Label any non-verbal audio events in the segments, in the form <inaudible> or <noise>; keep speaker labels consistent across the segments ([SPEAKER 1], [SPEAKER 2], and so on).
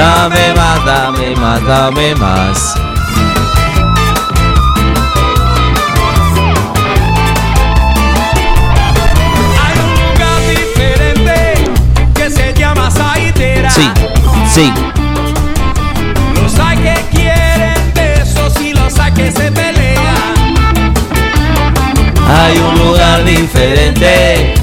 [SPEAKER 1] Dame más, dame más, dame más.
[SPEAKER 2] Hay un lugar diferente que se llama Saitera.
[SPEAKER 1] Sí, sí.
[SPEAKER 2] Los hay que quieren besos y los hay que se pelean.
[SPEAKER 1] Hay un lugar diferente.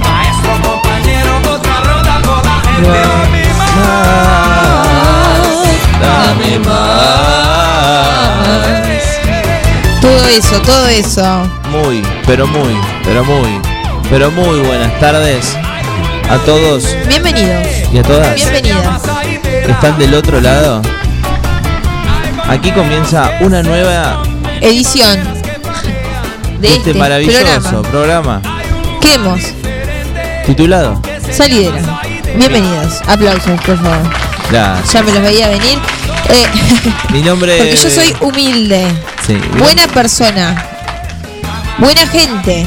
[SPEAKER 2] Maestro, compañero, otra ronda por la gente.
[SPEAKER 1] Dame
[SPEAKER 2] más.
[SPEAKER 3] Todo eso, todo eso.
[SPEAKER 1] Muy, pero muy, pero muy, pero muy buenas tardes a todos
[SPEAKER 3] Bienvenidos.
[SPEAKER 1] y a todas
[SPEAKER 3] Bienvenidas.
[SPEAKER 1] que están del otro lado. Aquí comienza una nueva
[SPEAKER 3] Edición de
[SPEAKER 1] este,
[SPEAKER 3] este,
[SPEAKER 1] maravilloso
[SPEAKER 3] programa. ¿Qué hemos?
[SPEAKER 1] titulado
[SPEAKER 3] Salidera. Bienvenidos. Aplausos, por favor.
[SPEAKER 1] La-
[SPEAKER 3] Ya me los veía venir. Eh, <laughs>
[SPEAKER 1] Mi nombre
[SPEAKER 3] porque yo soy humilde,
[SPEAKER 1] Sí,
[SPEAKER 3] buena persona, buena gente,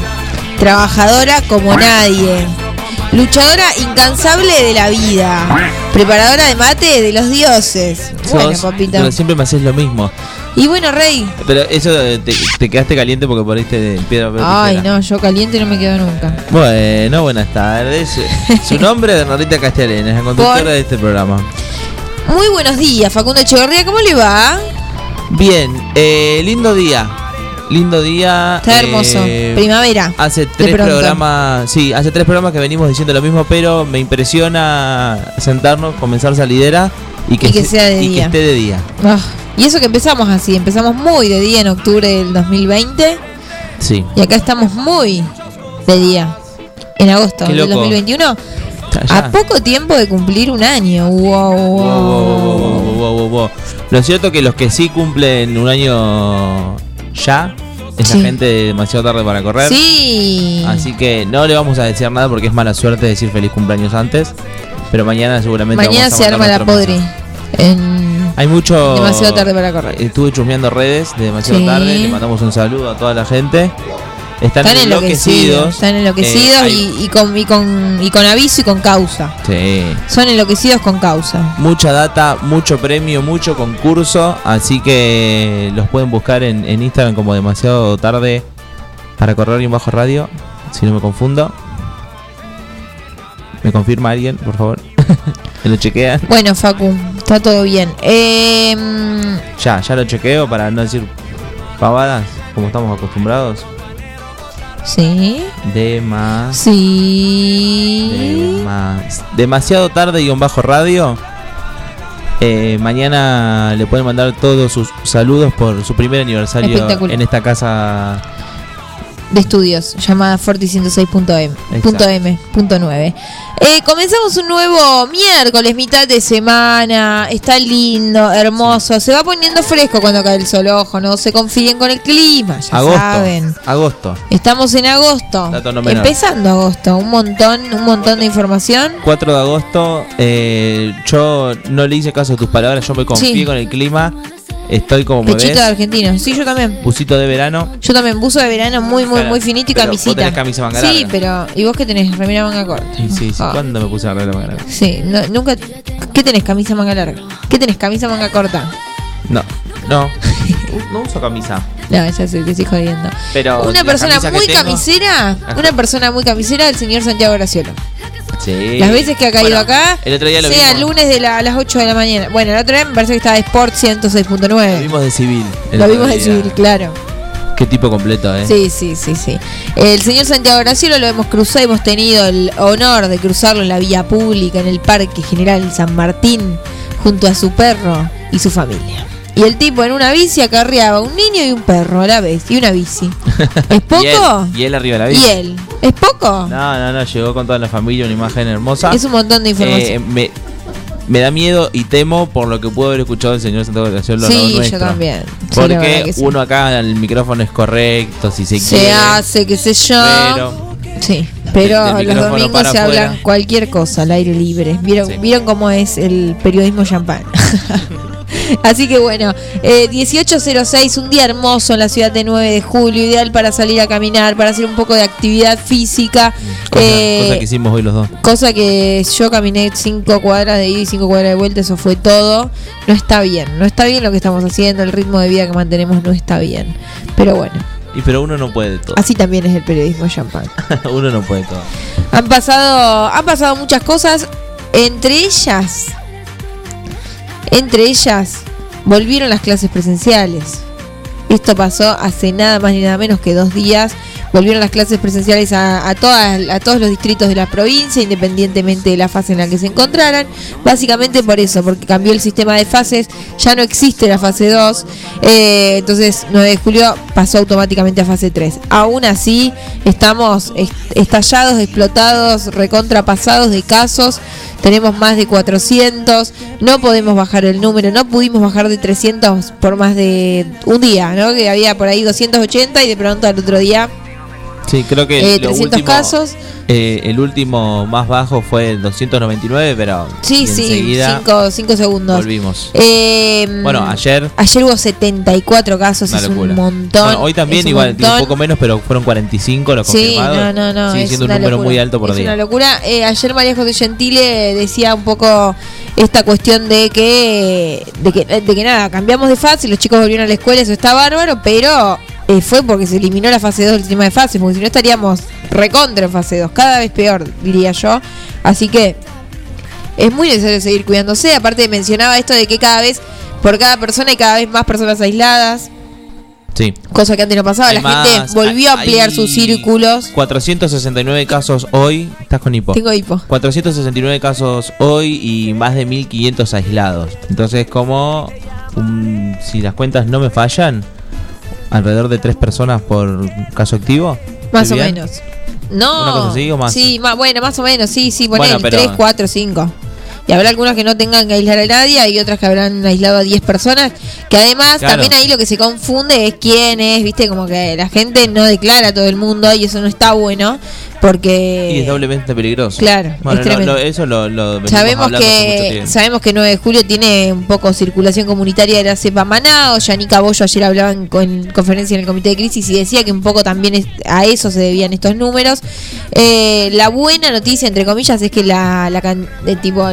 [SPEAKER 3] trabajadora como nadie, luchadora incansable de la vida, preparadora de mate de los dioses. Bueno,
[SPEAKER 1] sos, pero siempre me haces lo mismo.
[SPEAKER 3] Y bueno, Rey.
[SPEAKER 1] Pero eso te, te quedaste caliente porque poniste piedra papel
[SPEAKER 3] Ay,
[SPEAKER 1] tijera.
[SPEAKER 3] no, yo caliente no me quedo nunca.
[SPEAKER 1] Bueno, buenas tardes. <laughs> Su nombre es Bernardita Castellana, es la conductora
[SPEAKER 3] Por-
[SPEAKER 1] de este programa.
[SPEAKER 3] Muy buenos días, Facundo Echeverría, ¿cómo le va?
[SPEAKER 1] Bien, eh, lindo día. Lindo día.
[SPEAKER 3] Está hermoso.
[SPEAKER 1] eh,
[SPEAKER 3] Primavera.
[SPEAKER 1] Hace tres programas, sí, hace tres programas que venimos diciendo lo mismo, pero me impresiona sentarnos, comenzar salidera y que,
[SPEAKER 3] Y que
[SPEAKER 1] se-
[SPEAKER 3] sea de
[SPEAKER 1] y
[SPEAKER 3] día.
[SPEAKER 1] que esté de día.
[SPEAKER 3] Ah, y eso que empezamos así, empezamos muy de día en octubre del 2020
[SPEAKER 1] Sí.
[SPEAKER 3] y acá estamos muy de día en agosto del
[SPEAKER 1] loco.
[SPEAKER 3] 2021.
[SPEAKER 1] Ya.
[SPEAKER 3] A poco tiempo de cumplir un año. Wow,
[SPEAKER 1] Wow,
[SPEAKER 3] wow.
[SPEAKER 1] wow, wow, wow, wow, wow, wow. Lo cierto que los que sí cumplen un año ya es
[SPEAKER 3] Sí.
[SPEAKER 1] la gente demasiado tarde para correr.
[SPEAKER 3] Sí.
[SPEAKER 1] Así que no le vamos a decir nada porque es mala suerte decir feliz cumpleaños antes. Pero mañana seguramente
[SPEAKER 3] Mañana
[SPEAKER 1] vamos a
[SPEAKER 3] se arma la. En...
[SPEAKER 1] Hay mucho.
[SPEAKER 3] Demasiado tarde para correr.
[SPEAKER 1] Estuve chusmeando redes de demasiado
[SPEAKER 3] Sí.
[SPEAKER 1] tarde. Le mandamos un saludo a toda la gente. Están,
[SPEAKER 3] Están enloquecidos. Están enloquecidos
[SPEAKER 1] Eh, hay-
[SPEAKER 3] y, y con, y, con, y con aviso y con causa.
[SPEAKER 1] Sí.
[SPEAKER 3] Son enloquecidos con causa.
[SPEAKER 1] Mucha data, mucho premio, mucho concurso. Así que los pueden buscar en, en Instagram como demasiado tarde para correr y en bajo radio. Si no me confundo. ¿Me confirma alguien, por favor? <laughs> ¿Me lo chequean?
[SPEAKER 3] Bueno, Facu, está todo bien. Eh, mm,
[SPEAKER 1] Ya, ya lo chequeo para no decir pavadas como estamos acostumbrados.
[SPEAKER 3] Sí.
[SPEAKER 1] De más.
[SPEAKER 3] Sí.
[SPEAKER 1] Demas- demasiado tarde guion bajo radio. Eh, mañana le pueden mandar todos sus saludos por su primer aniversario en esta casa.
[SPEAKER 3] De estudios llamada Forti 106.m. punto M, punto 9. Eh, comenzamos un nuevo miércoles, mitad de semana. Está lindo, hermoso. Se va poniendo fresco cuando cae el sol. Ojo, no se confíen con el clima, ya
[SPEAKER 1] agosto.
[SPEAKER 3] saben.
[SPEAKER 1] Agosto.
[SPEAKER 3] Estamos en agosto.
[SPEAKER 1] Dato no.
[SPEAKER 3] Empezando agosto. Un montón, un montón de información.
[SPEAKER 1] 4 de agosto. eh, yo no le hice caso a tus palabras. Yo me confié
[SPEAKER 3] Sí.
[SPEAKER 1] con el clima. Estoy como
[SPEAKER 3] Pechito de argentino. Sí, yo también.
[SPEAKER 1] Busito de verano.
[SPEAKER 3] Yo también, buzo de verano muy, muy,
[SPEAKER 1] Claro,
[SPEAKER 3] muy finito y
[SPEAKER 1] pero vos
[SPEAKER 3] camisita.
[SPEAKER 1] tenés camisa manga
[SPEAKER 3] sí,
[SPEAKER 1] larga.
[SPEAKER 3] pero. ¿Y vos qué tenés? Remera manga corta.
[SPEAKER 1] Sí, sí, sí.
[SPEAKER 3] Ah.
[SPEAKER 1] ¿Cuándo me puse la regla más grande?
[SPEAKER 3] Sí, no- nunca. ¿Qué tenés? Camisa manga larga. ¿Qué tenés? Camisa manga corta.
[SPEAKER 1] No, no. <laughs> no uso camisa.
[SPEAKER 3] No, ya sé, te estoy jodiendo.
[SPEAKER 1] Pero
[SPEAKER 3] Una persona muy
[SPEAKER 1] tengo-
[SPEAKER 3] camisera, una persona muy camisera, el señor Santiago Graciolo.
[SPEAKER 1] Sí.
[SPEAKER 3] Las veces que ha caído
[SPEAKER 1] Bueno,
[SPEAKER 3] acá,
[SPEAKER 1] El otro día lo
[SPEAKER 3] sea
[SPEAKER 1] vimos.
[SPEAKER 3] lunes de la- a las 8 de la mañana. Bueno, el otro día me parece que estaba de Sport
[SPEAKER 1] Lo
[SPEAKER 3] 106.9.
[SPEAKER 1] vimos de civil.
[SPEAKER 3] Lo vimos de civil, claro.
[SPEAKER 1] Qué tipo completo, eh.
[SPEAKER 3] Sí, sí, sí, sí. El señor Santiago Graciolo lo hemos cruzado, hemos tenido el honor de cruzarlo en la vía pública, en el Parque General San Martín, junto a su perro y su familia. Y el tipo en una bici acarreaba un niño y un perro a la vez, y una bici. ¿Es poco? <laughs>
[SPEAKER 1] Y él, y él arriba de la bici.
[SPEAKER 3] ¿Y él? ¿Es poco?
[SPEAKER 1] No, no, no, llegó con toda la familia, una imagen hermosa.
[SPEAKER 3] Es un montón de
[SPEAKER 1] Eh,
[SPEAKER 3] información.
[SPEAKER 1] me, me da miedo y temo por lo que pudo haber escuchado el señor Santiago de
[SPEAKER 3] sí,
[SPEAKER 1] no
[SPEAKER 3] yo
[SPEAKER 1] nuestro.
[SPEAKER 3] también.
[SPEAKER 1] Porque
[SPEAKER 3] sí.
[SPEAKER 1] uno acá el micrófono es correcto, si se,
[SPEAKER 3] se
[SPEAKER 1] quiere.
[SPEAKER 3] hace, qué sé yo.
[SPEAKER 1] Pero
[SPEAKER 3] Sí, pero
[SPEAKER 1] Del- del
[SPEAKER 3] los domingos se hablan cualquier cosa al aire libre. ¿Vieron,
[SPEAKER 1] Sí.
[SPEAKER 3] ¿vieron cómo es el periodismo champán? <laughs> <laughs> Así que bueno, eh, 1806, un día hermoso en la ciudad de 9 de julio, ideal para salir a caminar, para hacer un poco de actividad física.
[SPEAKER 1] cosa,
[SPEAKER 3] eh,
[SPEAKER 1] cosa que hicimos hoy los dos.
[SPEAKER 3] Cosa que yo caminé cinco cuadras de ida y cinco cuadras de vuelta, eso fue todo. No está bien, no está bien lo que estamos haciendo, el ritmo de vida que mantenemos no está bien. Pero bueno,
[SPEAKER 1] Y pero uno no puede todo.
[SPEAKER 3] así también es el periodismo champán. <laughs>
[SPEAKER 1] uno no puede todo.
[SPEAKER 3] Han pasado, han pasado muchas cosas, entre ellas, entre ellas, volvieron las clases presenciales. Esto pasó hace nada más ni nada menos que dos días. Volvieron las clases presenciales a, todas, a todos los distritos de la provincia, independientemente de la fase en la que se encontraran. Básicamente por eso, porque cambió el sistema de fases, ya no existe la fase 2. eh, entonces 9 de julio pasó automáticamente a fase 3. Aún así, estamos est- estallados, explotados, recontrapasados de casos. Tenemos más de 400, no podemos bajar el número, no pudimos bajar de 300 por más de un día, ¿no? Que había por ahí 280 y de pronto al otro día
[SPEAKER 1] Sí, creo que
[SPEAKER 3] eh,
[SPEAKER 1] lo
[SPEAKER 3] 300
[SPEAKER 1] último-
[SPEAKER 3] casos.
[SPEAKER 1] eh, el último más bajo fue el 299, pero
[SPEAKER 3] Sí, sí,
[SPEAKER 1] enseguida
[SPEAKER 3] 5 segundos.
[SPEAKER 1] volvimos.
[SPEAKER 3] Eh,
[SPEAKER 1] Bueno, ayer
[SPEAKER 3] ayer hubo 74 casos, es
[SPEAKER 1] locura.
[SPEAKER 3] un montón.
[SPEAKER 1] Bueno, hoy también
[SPEAKER 3] es un
[SPEAKER 1] igual, un poco menos, pero fueron 45 los
[SPEAKER 3] Sí,
[SPEAKER 1] confirmados.
[SPEAKER 3] no, no, no.
[SPEAKER 1] Sigue
[SPEAKER 3] es
[SPEAKER 1] siendo un número
[SPEAKER 3] locura.
[SPEAKER 1] muy alto por
[SPEAKER 3] es
[SPEAKER 1] día.
[SPEAKER 3] una locura. Eh, ayer María José Gentile decía un poco esta cuestión de que, de que, de que nada, cambiamos de fase, los chicos volvieron a la escuela, eso está bárbaro, pero eh, fue porque se eliminó la fase 2 del sistema de fases, porque si no estaríamos recontra en fase 2, cada vez peor, diría yo. Así que es muy necesario seguir cuidándose. Aparte mencionaba esto de que cada vez, por cada persona hay cada vez más personas aisladas.
[SPEAKER 1] Sí.
[SPEAKER 3] Cosa que antes no pasaba, la gente volvió a ampliar sus círculos.
[SPEAKER 1] 469 casos hoy. Estás con hipo.
[SPEAKER 3] Tengo hipo.
[SPEAKER 1] 469 casos hoy y más de 1500 aislados. Entonces, como un- si las cuentas no me fallan, alrededor de 3 personas por caso activo.
[SPEAKER 3] Más o menos. No.
[SPEAKER 1] ¿Una cosa así o más?
[SPEAKER 3] Sí, ma- bueno, más o menos, sí, sí,
[SPEAKER 1] Bueno,
[SPEAKER 3] poner
[SPEAKER 1] pero-
[SPEAKER 3] 3, 4, 5. Y habrá algunos que no tengan que aislar a nadie y otras que habrán aislado a 10 personas. Que además
[SPEAKER 1] Claro.
[SPEAKER 3] también ahí lo que se confunde es quién es, viste, como que la gente no declara a todo el mundo y eso no está bueno. Porque
[SPEAKER 1] Y es doblemente peligroso.
[SPEAKER 3] Claro,
[SPEAKER 1] Bueno,
[SPEAKER 3] es
[SPEAKER 1] no,
[SPEAKER 3] tremendo.
[SPEAKER 1] lo- eso lo, lo
[SPEAKER 3] Sabemos que sabemos que 9 de julio tiene un poco circulación comunitaria de la cepa Manao. Yanica Bollo ayer hablaba en, en conferencia en el comité de crisis y decía que un poco también es- a eso se debían estos números. Eh, la buena noticia, entre comillas, es que la, la, de tipo,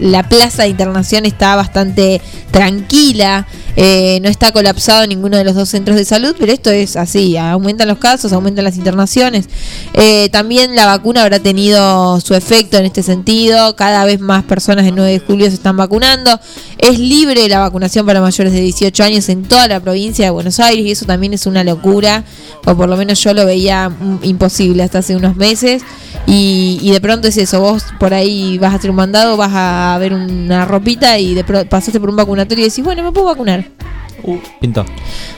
[SPEAKER 3] la plaza de internación está bastante tranquila. eh, no está colapsado ninguno de los dos centros de salud, pero esto es así, aumentan los casos, aumentan las internaciones. Eh, también la vacuna habrá tenido su efecto en este sentido, cada vez más personas el 9 de julio se están vacunando. Es libre la vacunación para mayores de 18 años en toda la provincia de Buenos Aires y eso también es una locura, o por lo menos yo lo veía mm, imposible hasta hace unos meses. Y, y de pronto es eso, vos por ahí vas a hacer un mandado, vas a ver una ropita y de pro- pasaste por un vacunatorio y decís, bueno, me puedo vacunar.
[SPEAKER 1] Uh, pintó.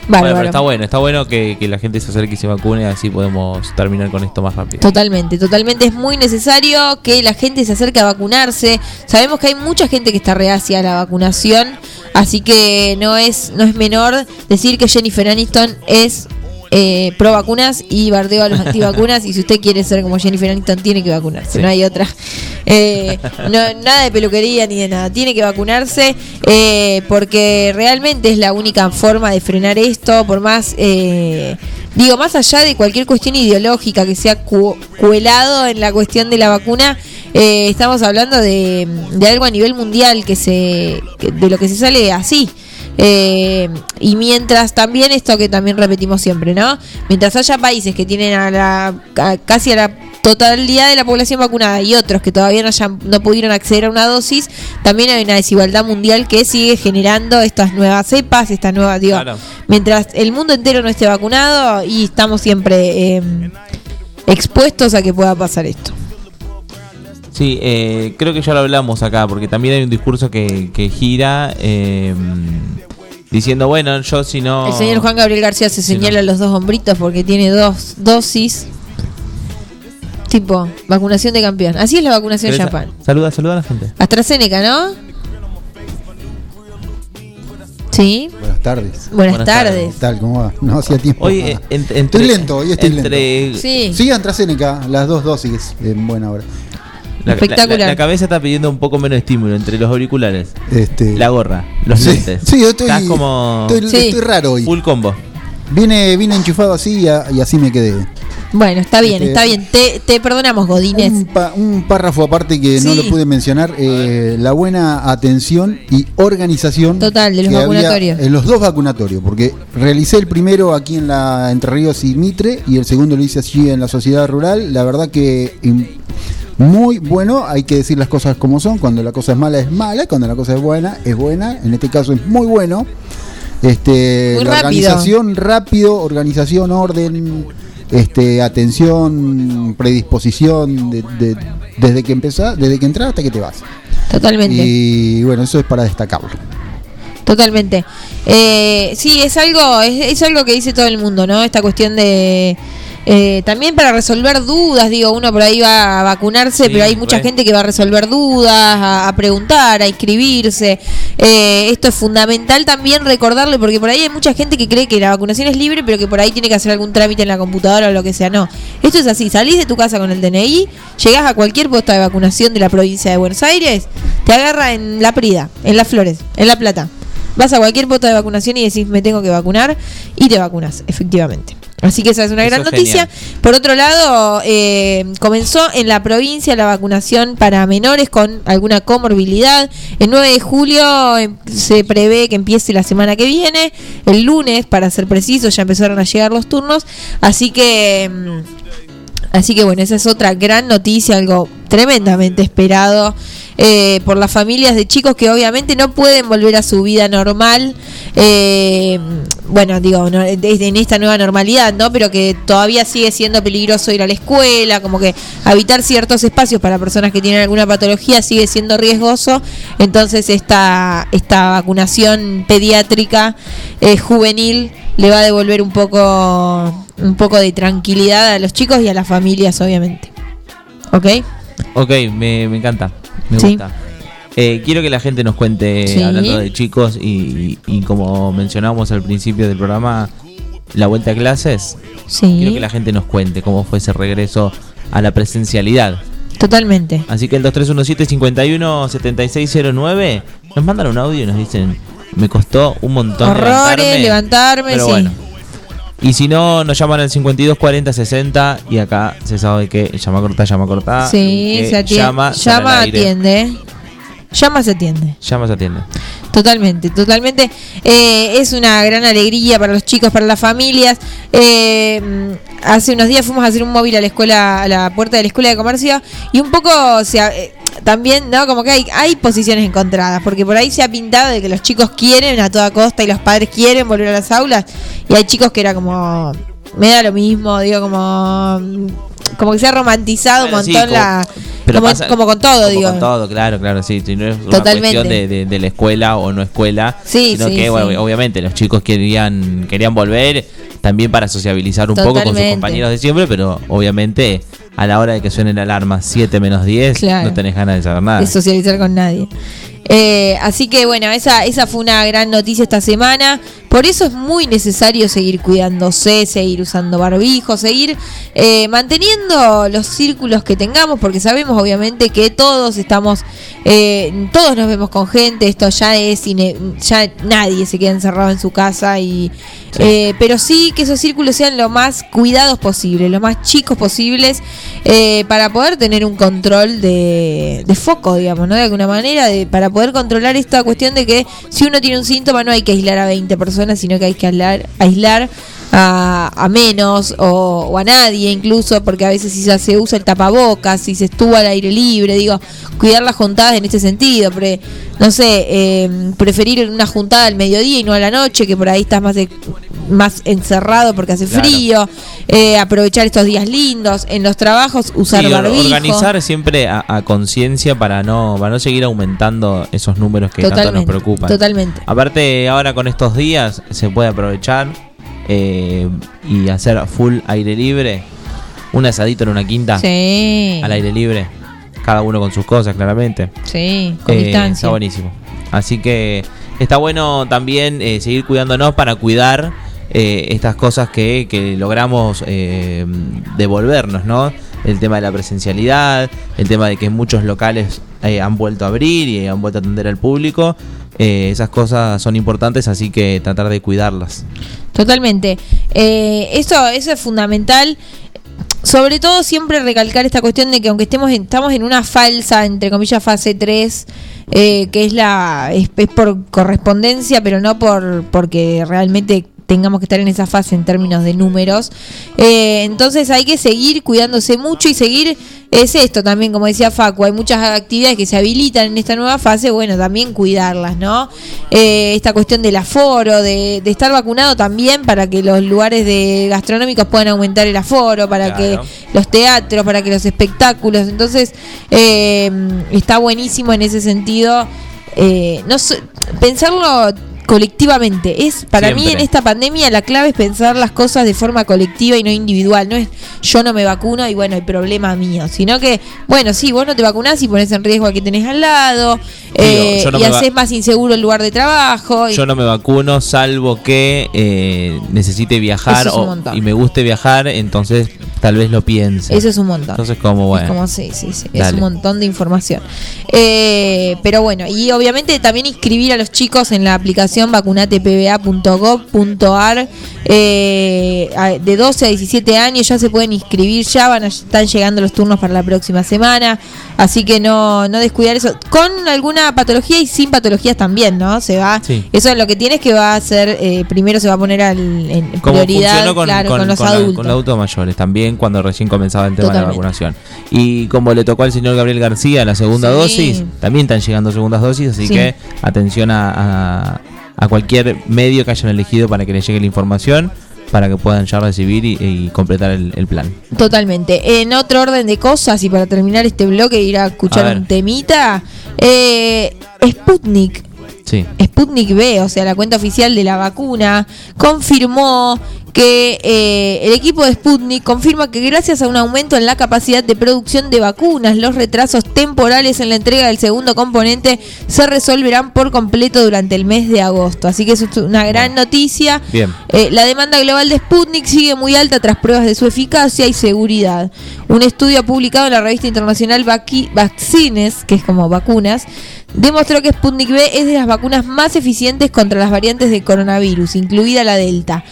[SPEAKER 1] Bueno, pero está bueno, está bueno que, que la gente se acerque y se vacune, así podemos terminar con esto más rápido.
[SPEAKER 3] Totalmente, totalmente. Es muy necesario que la gente se acerque a vacunarse. Sabemos que hay mucha gente que está reacia a la vacunación, así que no es, no es menor decir que Jennifer Aniston es eh, pro vacunas y bardeo a los antivacunas. y si usted quiere ser como Jennifer Aniston, tiene que vacunarse.
[SPEAKER 1] Sí.
[SPEAKER 3] No hay otra. Eh, no- nada de peluquería ni de nada. Tiene que vacunarse eh, porque realmente es la única forma de frenar esto. Por más. eh, Digo, más allá de cualquier cuestión ideológica que sea cu- cuelado en la cuestión de la vacuna, eh, estamos hablando de, de algo a nivel mundial que se que- de lo que se sale así. Eh, y mientras también esto que también repetimos siempre, ¿no? Mientras haya países que tienen a la a- casi a la totalidad de la población vacunada y otros que todavía no, hayan- no pudieron acceder a una dosis, también hay una desigualdad mundial que sigue generando estas nuevas cepas, estas nuevas, digo,
[SPEAKER 1] Claro.
[SPEAKER 3] mientras el mundo entero no esté vacunado y estamos siempre eh, expuestos a que pueda pasar esto.
[SPEAKER 1] Sí, eh, creo que ya lo hablamos acá, porque también hay un discurso que, que gira eh, diciendo, bueno, yo si no...
[SPEAKER 3] El señor Juan Gabriel García se señala
[SPEAKER 1] no.
[SPEAKER 3] los dos hombritos porque tiene dos dosis. Tipo, vacunación de campeón. Así es la vacunación en
[SPEAKER 1] ¿Querés-
[SPEAKER 3] Japón.
[SPEAKER 1] Saluda, saluda a la gente.
[SPEAKER 3] AstraZeneca, ¿no? Sí.
[SPEAKER 4] Buenas tardes.
[SPEAKER 3] Buenas,
[SPEAKER 1] Buenas
[SPEAKER 3] tardes.
[SPEAKER 4] ¿Qué tal? ¿Cómo va? No hacía tiempo.
[SPEAKER 1] Hoy, en- entre-
[SPEAKER 4] estoy lento, hoy estoy
[SPEAKER 1] entre-
[SPEAKER 4] lento.
[SPEAKER 3] Sí.
[SPEAKER 4] Sí, AstraZeneca, las dos dosis en buena hora.
[SPEAKER 1] La,
[SPEAKER 3] Espectacular.
[SPEAKER 1] la- la cabeza está pidiendo un poco menos estímulo entre los auriculares,
[SPEAKER 4] Este,
[SPEAKER 1] la gorra, los
[SPEAKER 4] sí,
[SPEAKER 1] lentes.
[SPEAKER 4] sí, yo estoy,
[SPEAKER 1] Estás como
[SPEAKER 4] estoy,
[SPEAKER 3] Sí.
[SPEAKER 4] estoy raro hoy.
[SPEAKER 1] full combo.
[SPEAKER 4] Vine, vine enchufado así y, a- y así me quedé.
[SPEAKER 3] Bueno, está bien,
[SPEAKER 4] Este-
[SPEAKER 3] está bien. Te, te perdonamos, Godínez.
[SPEAKER 4] Un, pa- un párrafo aparte que no lo pude mencionar, eh, la buena atención y organización
[SPEAKER 3] Total, de los
[SPEAKER 4] había
[SPEAKER 3] vacunatorios.
[SPEAKER 4] En los dos vacunatorios, porque realicé el primero aquí en la Entre Ríos y Mitre y el segundo lo hice allí en la sociedad rural. La verdad que muy bueno, hay que decir las cosas como son, cuando la cosa es mala es mala, cuando la cosa es buena es buena, en este caso es muy bueno. Este,
[SPEAKER 3] Muy
[SPEAKER 4] la
[SPEAKER 3] rápido.
[SPEAKER 4] organización rápido, organización, orden, este, atención, predisposición, de- de- desde que empezás, desde que entras hasta que te vas.
[SPEAKER 3] Totalmente.
[SPEAKER 4] Y bueno, eso es para destacarlo.
[SPEAKER 3] Totalmente. Eh, sí, es algo, es, es algo que dice todo el mundo, ¿no? Esta cuestión de eh, también para resolver dudas, digo, uno por ahí va a vacunarse,
[SPEAKER 1] Sí,
[SPEAKER 3] pero hay mucha
[SPEAKER 1] re.
[SPEAKER 3] gente que va a resolver dudas, a, a preguntar, a inscribirse. Eh, esto es fundamental también recordarle, porque por ahí hay mucha gente que cree que la vacunación es libre, pero que por ahí tiene que hacer algún trámite en la computadora o lo que sea. No, esto es así, salís de tu casa con el DNI, llegás a cualquier puesto de vacunación de la provincia de Buenos Aires, te agarra en La Prida, en Las Flores, en La Plata. Vas a cualquier puesto de vacunación y decís me tengo que vacunar y te vacunas, efectivamente. Así que esa es una
[SPEAKER 1] Eso
[SPEAKER 3] gran
[SPEAKER 1] es
[SPEAKER 3] noticia.
[SPEAKER 1] genial.
[SPEAKER 3] Por otro lado, eh, comenzó en la provincia la vacunación para menores con alguna comorbilidad. El 9 de julio eh, se prevé que empiece la semana que viene. El lunes, para ser preciso, ya empezaron a llegar los turnos. Así que... mm, Así que bueno, esa es otra gran noticia, algo tremendamente esperado eh, por las familias de chicos que obviamente no pueden volver a su vida normal. eh, bueno, digo, no, desde en esta nueva normalidad, ¿no? Pero que todavía sigue siendo peligroso ir a la escuela, como que habitar ciertos espacios para personas que tienen alguna patología sigue siendo riesgoso. Entonces esta, esta vacunación pediátrica eh, juvenil le va a devolver un poco un poco de tranquilidad a los chicos y a las familias, obviamente. ¿Ok?
[SPEAKER 1] Ok, me, me encanta. Me
[SPEAKER 3] Sí.
[SPEAKER 1] gusta. Eh, quiero que la gente nos cuente,
[SPEAKER 3] Sí.
[SPEAKER 1] hablando de chicos, y, y como mencionamos al principio del programa, la vuelta a clases.
[SPEAKER 3] Sí.
[SPEAKER 1] Quiero que la gente nos cuente cómo fue ese regreso a la presencialidad.
[SPEAKER 3] Totalmente.
[SPEAKER 1] Así que el 2317-517609 nos mandan un audio y nos dicen, me costó un montón
[SPEAKER 3] Horrores, levantarme,
[SPEAKER 1] pero
[SPEAKER 3] sí.
[SPEAKER 1] bueno. Y si no, nos llaman al 524060 y acá se sabe que llama corta, llama corta.
[SPEAKER 3] sí, se atiende.
[SPEAKER 1] Llama,
[SPEAKER 3] Llama, atiende. Llama, se atiende.
[SPEAKER 1] Llama, se atiende.
[SPEAKER 3] Totalmente, totalmente. Eh, es una gran alegría para los chicos, para las familias. Eh, hace unos días fuimos a hacer un móvil a la escuela, a la puerta de la escuela de comercio y un poco o sea, eh, también, ¿no? Como que hay, hay posiciones encontradas, porque por ahí se ha pintado de que los chicos quieren a toda costa y los padres quieren volver a las aulas y hay chicos que era como me da lo mismo, digo como como que se ha romantizado
[SPEAKER 1] Bueno,
[SPEAKER 3] un
[SPEAKER 1] sí,
[SPEAKER 3] montón
[SPEAKER 1] como-
[SPEAKER 3] la
[SPEAKER 1] pero
[SPEAKER 3] como,
[SPEAKER 1] pasa-
[SPEAKER 3] como con todo,
[SPEAKER 1] como
[SPEAKER 3] digo.
[SPEAKER 1] Con todo, claro, claro, sí. no es una
[SPEAKER 3] Totalmente.
[SPEAKER 1] cuestión de, de- de la escuela o no escuela.
[SPEAKER 3] Sí,
[SPEAKER 1] sino
[SPEAKER 3] sí,
[SPEAKER 1] que,
[SPEAKER 3] sí.
[SPEAKER 1] bueno, obviamente, los chicos querían, querían volver también para sociabilizar un poco con sus compañeros de siempre, pero obviamente a la hora de que suene la alarma 7 menos 10,
[SPEAKER 3] Claro.
[SPEAKER 1] no tenés ganas de saber nada.
[SPEAKER 3] de socializar con nadie. Eh, así que bueno, esa, esa fue una gran noticia esta semana. Por eso es muy necesario seguir cuidándose, seguir usando barbijo, seguir eh, manteniendo los círculos que tengamos, porque sabemos obviamente que todos estamos, eh, todos nos vemos con gente, esto ya es, ya nadie se queda encerrado en su casa y... eh, pero sí que esos círculos sean lo más cuidados posible, lo más chicos posibles, eh, para poder tener un control de, de foco, digamos, ¿no? De alguna manera, de, para poder controlar esta cuestión de que si uno tiene un síntoma no hay que aislar a 20 personas, sino que hay que aislar, a, a menos o, o a nadie incluso, porque a veces si ya se usa el tapabocas, si se estuvo al aire libre, digo, cuidar las juntadas en este sentido, pre- no sé, eh, preferir una juntada al mediodía y no a la noche, que por ahí estás más, de- más encerrado porque hace
[SPEAKER 1] Claro.
[SPEAKER 3] frío, eh, aprovechar estos días lindos, en los trabajos usar
[SPEAKER 1] Sí,
[SPEAKER 3] barbijo.
[SPEAKER 1] organizar siempre a, a conciencia para no, para no seguir aumentando esos números que tanto nos preocupan.
[SPEAKER 3] totalmente.
[SPEAKER 1] Aparte, ahora con estos días se puede aprovechar eh, y hacer full aire libre. Un asadito en una quinta
[SPEAKER 3] Sí,
[SPEAKER 1] al aire libre. Cada uno con sus cosas, claramente.
[SPEAKER 3] sí, con
[SPEAKER 1] Eh, Está
[SPEAKER 3] distancia.
[SPEAKER 1] buenísimo. Así que está bueno también eh, seguir cuidándonos para cuidar eh, estas cosas que, que logramos eh, devolvernos, ¿no? El tema de la presencialidad, el tema de que muchos locales eh, han vuelto a abrir y han vuelto a atender al público. Eh, esas cosas son importantes, así que tratar de cuidarlas.
[SPEAKER 3] Totalmente. Eh, eso, eso es fundamental. Sobre todo siempre recalcar esta cuestión de que aunque estemos en- estamos en una falsa, entre comillas, fase 3, eh, que es la es, es por correspondencia, pero no por porque realmente tengamos que estar en esa fase en términos de números. Eh, entonces hay que seguir cuidándose mucho y seguir, es esto también, como decía Facu, hay muchas actividades que se habilitan en esta nueva fase, bueno, también cuidarlas, ¿no? Eh, esta cuestión del aforo, de, de estar vacunado también para que los lugares de gastronómicos puedan aumentar el aforo, para
[SPEAKER 1] Claro.
[SPEAKER 3] que los teatros, para que los espectáculos, entonces eh, está buenísimo en ese sentido. No pensarlo colectivamente es para mí en
[SPEAKER 1] Siempre.
[SPEAKER 3] esta pandemia la clave es pensar las cosas de forma colectiva y no individual no es yo no me vacuno y bueno el problema mío sino que bueno sí vos no te vacunás y pones en riesgo al que tenés al lado eh,
[SPEAKER 1] no
[SPEAKER 3] y haces más inseguro el lugar de trabajo y-
[SPEAKER 1] Yo no me vacuno salvo que eh, necesite viajar
[SPEAKER 3] es
[SPEAKER 1] o- y me guste viajar, entonces tal vez lo piense.
[SPEAKER 3] Eso es un montón.
[SPEAKER 1] Entonces como bueno.
[SPEAKER 3] Es como, sí, sí, sí. Es un montón de información. Eh, pero bueno, y obviamente también inscribir a los chicos en la aplicación vacunatepba.gov.ar eh, de 12 a 17 años ya se pueden inscribir, ya van a, están llegando los turnos para la próxima semana. Así que no, no descuidar eso. Con alguna patología y sin patologías también, ¿no? Se va.
[SPEAKER 1] Sí.
[SPEAKER 3] Eso lo que tiene es que va a ser, eh, primero se va a poner al, en
[SPEAKER 1] Como
[SPEAKER 3] prioridad
[SPEAKER 1] con,
[SPEAKER 3] claro,
[SPEAKER 1] con-
[SPEAKER 3] con los
[SPEAKER 1] con la-
[SPEAKER 3] adultos.
[SPEAKER 1] con los adultos mayores, también cuando recién comenzaba el tema de la vacunación. Y como le tocó al señor Gabriel García la segunda
[SPEAKER 3] Sí.
[SPEAKER 1] dosis, también están llegando segundas dosis, así
[SPEAKER 3] Sí.
[SPEAKER 1] que atención a, a- a cualquier medio que hayan elegido para que les llegue la información, para que puedan ya recibir y, y completar el, el plan.
[SPEAKER 3] Totalmente. En otro orden de cosas, y para terminar este bloque, ir a escuchar
[SPEAKER 1] A
[SPEAKER 3] un temita. Eh, Sputnik,
[SPEAKER 1] Sí.
[SPEAKER 3] Sputnik B, o sea, la cuenta oficial de la vacuna, confirmó que eh, el equipo de Sputnik confirma que gracias a un aumento en la capacidad de producción de vacunas, los retrasos temporales en la entrega del segundo componente se resolverán por completo durante el mes de agosto. Así que eso es una gran noticia.
[SPEAKER 1] Bien.
[SPEAKER 3] Eh, la demanda global de Sputnik sigue muy alta tras pruebas de su eficacia y seguridad. Un estudio publicado en la revista internacional Vaqui- Vaccines, que es como vacunas, demostró que Sputnik B es de las vacunas más eficientes contra las variantes de coronavirus, incluida la Delta.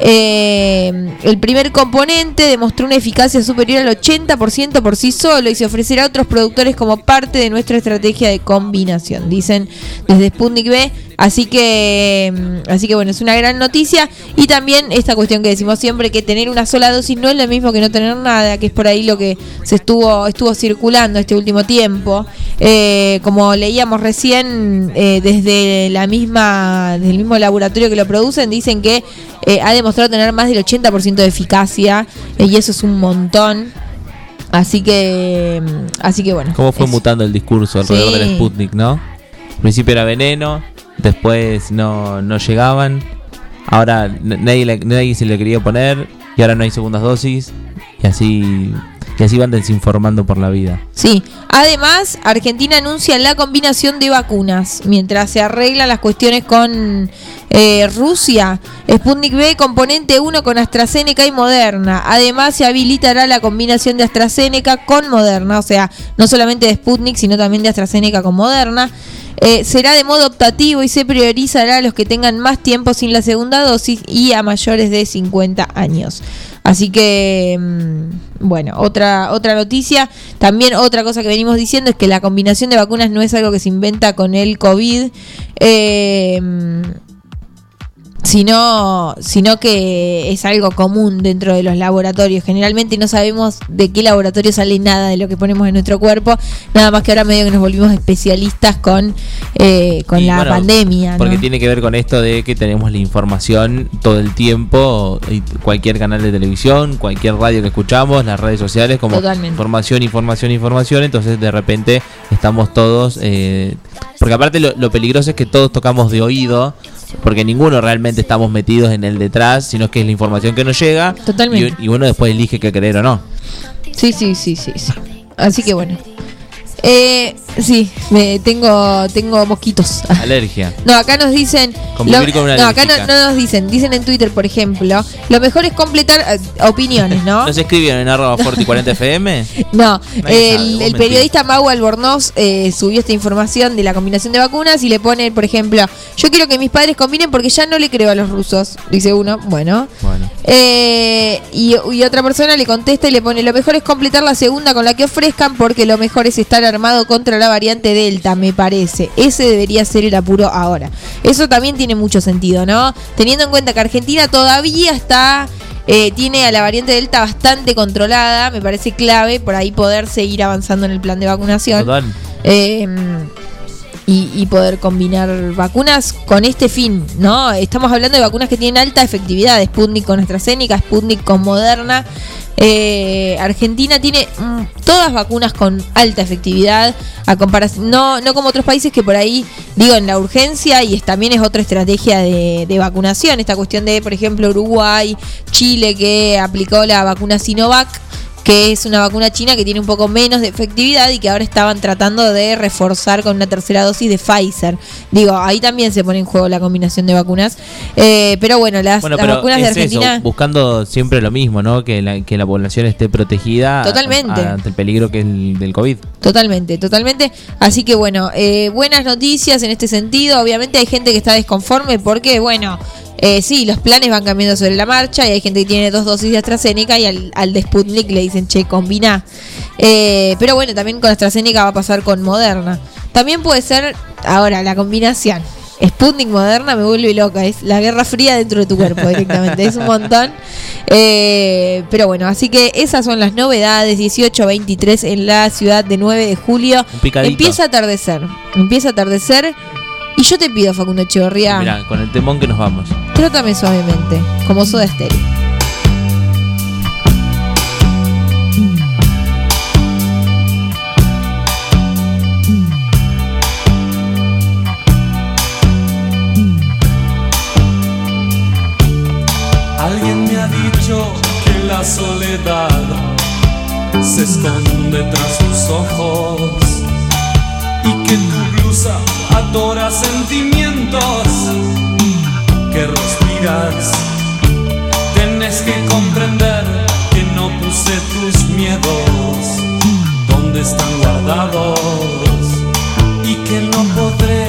[SPEAKER 3] Eh, el primer componente demostró una eficacia superior al 80% por sí solo y se ofrecerá a otros productores como parte de nuestra estrategia de combinación, dicen desde Sputnik B. Así que, mm, así que bueno, es una gran noticia. Y también esta cuestión que decimos siempre, que tener una sola dosis no es lo mismo que no tener nada, que es por ahí lo que se estuvo, estuvo circulando este último tiempo. Eh, como leíamos recién, eh, desde la misma, desde el mismo laboratorio que lo producen, dicen que eh, ha demostrado tener más del 80% de eficacia, y eso es un montón. Así que, mm, así que bueno.
[SPEAKER 1] ¿Cómo fue
[SPEAKER 3] eso.
[SPEAKER 1] mutando el discurso alrededor
[SPEAKER 3] Sí.
[SPEAKER 1] del Sputnik, no? Al principio era veneno, después no, no llegaban, ahora nadie, nadie se le quería poner y ahora no hay segundas dosis y así y así van desinformando por la vida.
[SPEAKER 3] Sí, además Argentina anuncia la combinación de vacunas mientras se arreglan las cuestiones con eh, Rusia. Sputnik B componente 1 con AstraZeneca y Moderna. Además se habilitará la combinación de AstraZeneca con Moderna, o sea, no solamente de Sputnik, sino también de AstraZeneca con Moderna. Eh, será de modo optativo y se priorizará a los que tengan más tiempo sin la segunda dosis y a mayores de 50 años. Así que, mm, bueno, otra, otra noticia. También otra cosa que venimos diciendo es que la combinación de vacunas no es algo que se inventa con el COVID. Eh, mm, sino, sino que es algo común dentro de los laboratorios. Generalmente no sabemos de qué laboratorio sale nada de lo que ponemos en nuestro cuerpo, nada más que ahora medio que nos volvimos especialistas con, eh, con
[SPEAKER 1] Y
[SPEAKER 3] la
[SPEAKER 1] bueno,
[SPEAKER 3] pandemia. ¿no?
[SPEAKER 1] Porque tiene que ver con esto de que tenemos la información todo el tiempo, cualquier canal de televisión, cualquier radio que escuchamos, las redes sociales, como
[SPEAKER 3] Totalmente.
[SPEAKER 1] información, información, información, entonces de repente estamos todos... eh, porque aparte lo, lo peligroso es que todos tocamos de oído, porque ninguno realmente estamos metidos en el detrás, sino que es la información que nos llega
[SPEAKER 3] Totalmente.
[SPEAKER 1] y, y uno después elige qué creer o no.
[SPEAKER 3] Sí, sí, sí, sí, sí. Así que bueno. Eh, sí, me tengo, tengo mosquitos. <laughs>
[SPEAKER 1] Alergia.
[SPEAKER 3] No, acá nos dicen.
[SPEAKER 1] Convivir con una
[SPEAKER 3] no, acá no, nos dicen. Dicen en Twitter, por ejemplo. Lo mejor es completar eh, opiniones, ¿no? <laughs>
[SPEAKER 1] ¿Nos escribieron en arroba forti 40 FM?
[SPEAKER 3] No,
[SPEAKER 1] Nadie
[SPEAKER 3] el, periodista Mau Albornoz eh, subió esta información de la combinación de vacunas y le pone, por ejemplo, yo quiero que mis padres combinen porque ya no le creo a los rusos, dice uno. Bueno.
[SPEAKER 1] Bueno.
[SPEAKER 3] Eh, y, y otra persona le contesta y le pone, lo mejor es completar la segunda con la que ofrezcan porque lo mejor es estar armado contra la variante Delta, me parece. Ese debería ser el apuro ahora. Eso también tiene mucho sentido, ¿no? Teniendo en cuenta que Argentina todavía está... eh, tiene a la variante Delta bastante controlada, me parece clave por ahí poder seguir avanzando en el plan de vacunación.
[SPEAKER 1] Total.
[SPEAKER 3] Eh, y, y poder combinar vacunas con este fin, ¿no? Estamos hablando de vacunas que tienen alta efectividad, Sputnik con AstraZeneca, Sputnik con Moderna. Eh, Argentina tiene mm, todas vacunas con alta efectividad, a comparación, no, no como otros países que por ahí, digo, en la urgencia, y es, también es otra estrategia de, de vacunación, esta cuestión de, por ejemplo, Uruguay, Chile, que aplicó la vacuna Sinovac, que es una vacuna china que tiene un poco menos de efectividad y que ahora estaban tratando de reforzar con una tercera dosis de Pfizer. Digo, ahí también se pone en juego la combinación de vacunas. Eh, pero bueno, las,
[SPEAKER 1] Bueno,
[SPEAKER 3] las
[SPEAKER 1] pero
[SPEAKER 3] vacunas de Argentina...
[SPEAKER 1] eso, buscando siempre lo mismo, ¿no? Que la, que la población esté protegida
[SPEAKER 3] Totalmente.
[SPEAKER 1] a- ante el peligro que es el del COVID.
[SPEAKER 3] Totalmente, totalmente. Así que bueno, eh, buenas noticias en este sentido. Obviamente hay gente que está desconforme porque, bueno, eh, sí, los planes van cambiando sobre la marcha y hay gente que tiene dos dosis de AstraZeneca y al, al de Sputnik le dicen, che, combina. Eh, pero bueno, también con AstraZeneca va a pasar con Moderna. También puede ser, ahora, la combinación. Sputnik Moderna me vuelve loca, es la guerra fría dentro de tu cuerpo directamente, es un montón. Eh, pero bueno, así que esas son las novedades, 18-23 en la ciudad de 9 de julio.
[SPEAKER 1] Picadito.
[SPEAKER 3] Empieza a atardecer, empieza a atardecer. Y yo te pido, Facundo Echeverría,
[SPEAKER 1] Mirá, con el temón que nos vamos.
[SPEAKER 3] trátame suavemente, como soda estéreo.
[SPEAKER 2] Alguien me ha dicho que la soledad se esconde tras tus ojos y que tu blusa adora sentimientos que respiras. Tienes que comprender que no puse tus miedos donde están guardados y que no podré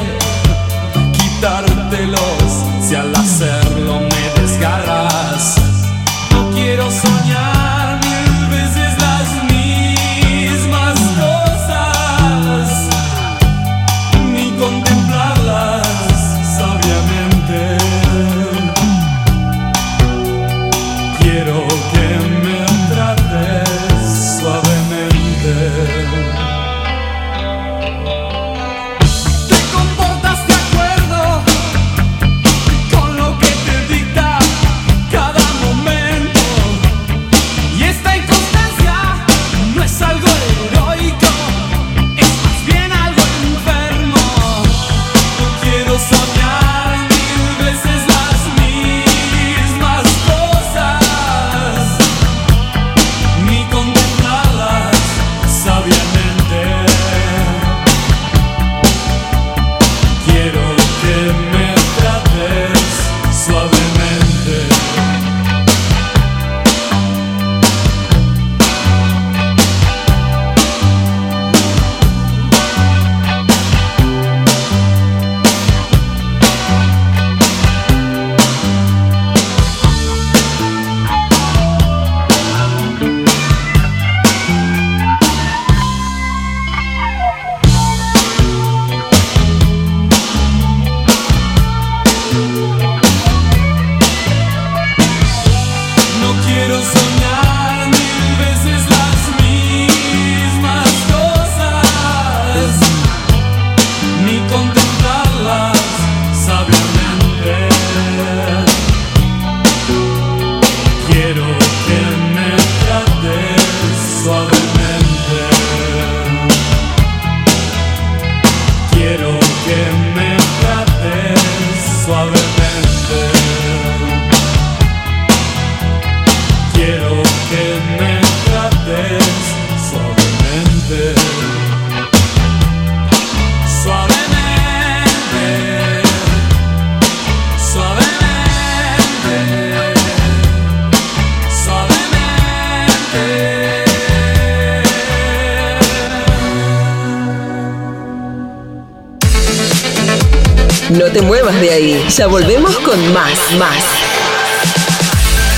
[SPEAKER 2] Te
[SPEAKER 5] muevas de ahí. Ya volvemos con más, más.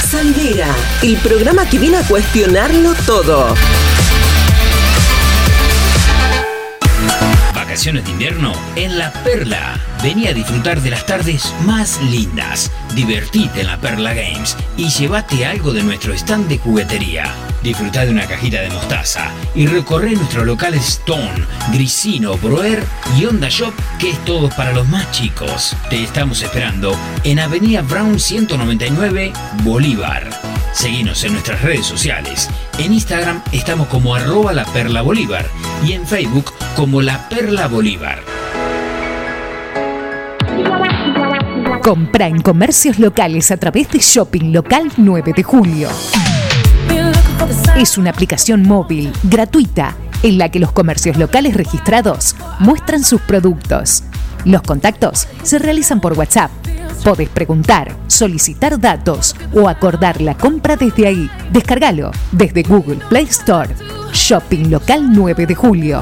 [SPEAKER 5] Salidera, el programa que viene a cuestionarlo todo.
[SPEAKER 6] Vacaciones de invierno en La Perla. Vení a disfrutar de las tardes más lindas. Divertite en La Perla Games y llévate algo de nuestro stand de juguetería. Disfrutá de una cajita de mostaza y recorre nuestros locales Stone, Grisino, Broer y Onda Shop, que es todo para los más chicos. Te estamos esperando en Avenida Brown 199, Bolívar. Seguinos en nuestras redes sociales. En Instagram estamos como arroba la perla bolívar y en Facebook como la perla bolívar.
[SPEAKER 7] Compra en comercios locales a través de Shopping Local 9 de Julio. Es una aplicación móvil gratuita en la que los comercios locales registrados muestran sus productos. Los contactos se realizan por WhatsApp. Podés preguntar, solicitar datos o acordar la compra desde ahí. Descárgalo desde Google Play Store. Shopping Local 9 de Julio.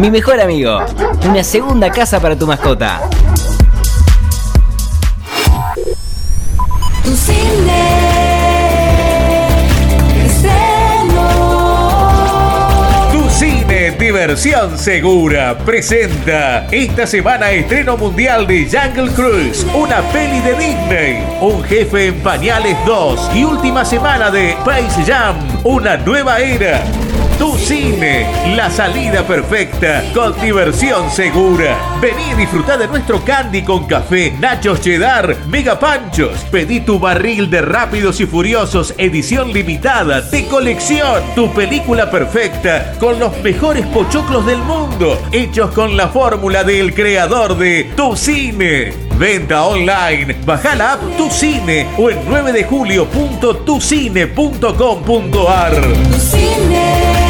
[SPEAKER 8] Mi mejor amigo, una segunda casa para tu mascota.
[SPEAKER 2] Tu cine.
[SPEAKER 9] Tu Cine Diversión Segura presenta esta semana estreno mundial de Jungle Cruise, una peli de Disney, Un jefe en pañales 2 y última semana de Space Jam, una nueva era. Tu cine, la salida perfecta con diversión segura. Vení y disfrutar de nuestro candy con café, nachos cheddar, mega panchos. Pedí tu barril de Rápidos y Furiosos edición limitada de colección. Tu película perfecta con los mejores pochoclos del mundo, hechos con la fórmula del creador de Tu cine. Venta online. Baja la app Tu Cine o en 9 de julio.tucine.com.ar.
[SPEAKER 2] Tu cine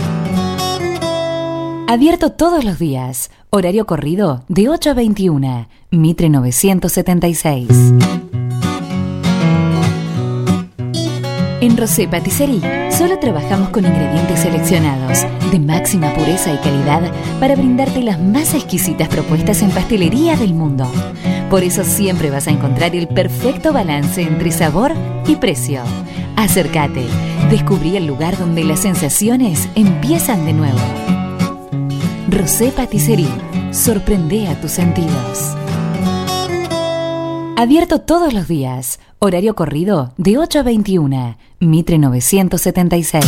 [SPEAKER 10] Abierto todos los días. Horario corrido de 8 a 21. Mitre 976. En Rosé Patisserie solo trabajamos con ingredientes seleccionados de máxima pureza y calidad para brindarte las más exquisitas propuestas en pastelería del mundo. Por eso siempre vas a encontrar el perfecto balance entre sabor y precio. Acércate, descubrí el lugar donde las sensaciones empiezan de nuevo. Rosé Patisserie. Sorprende a tus sentidos. Abierto todos los días. Horario corrido de 8 a 21. Mitre 976.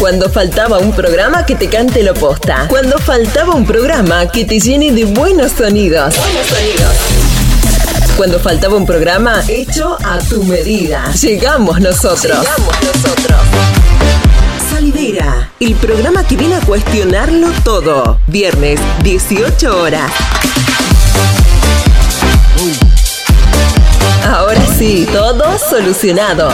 [SPEAKER 11] Cuando faltaba un programa que te cante lo posta. Cuando faltaba un programa que te llene de buenos sonidos. Buenos sonidos. Cuando faltaba un programa hecho a tu medida. Llegamos nosotros. Llegamos nosotros. El programa que viene a cuestionarlo todo. Viernes, 18 horas. Ahora sí, todo solucionado.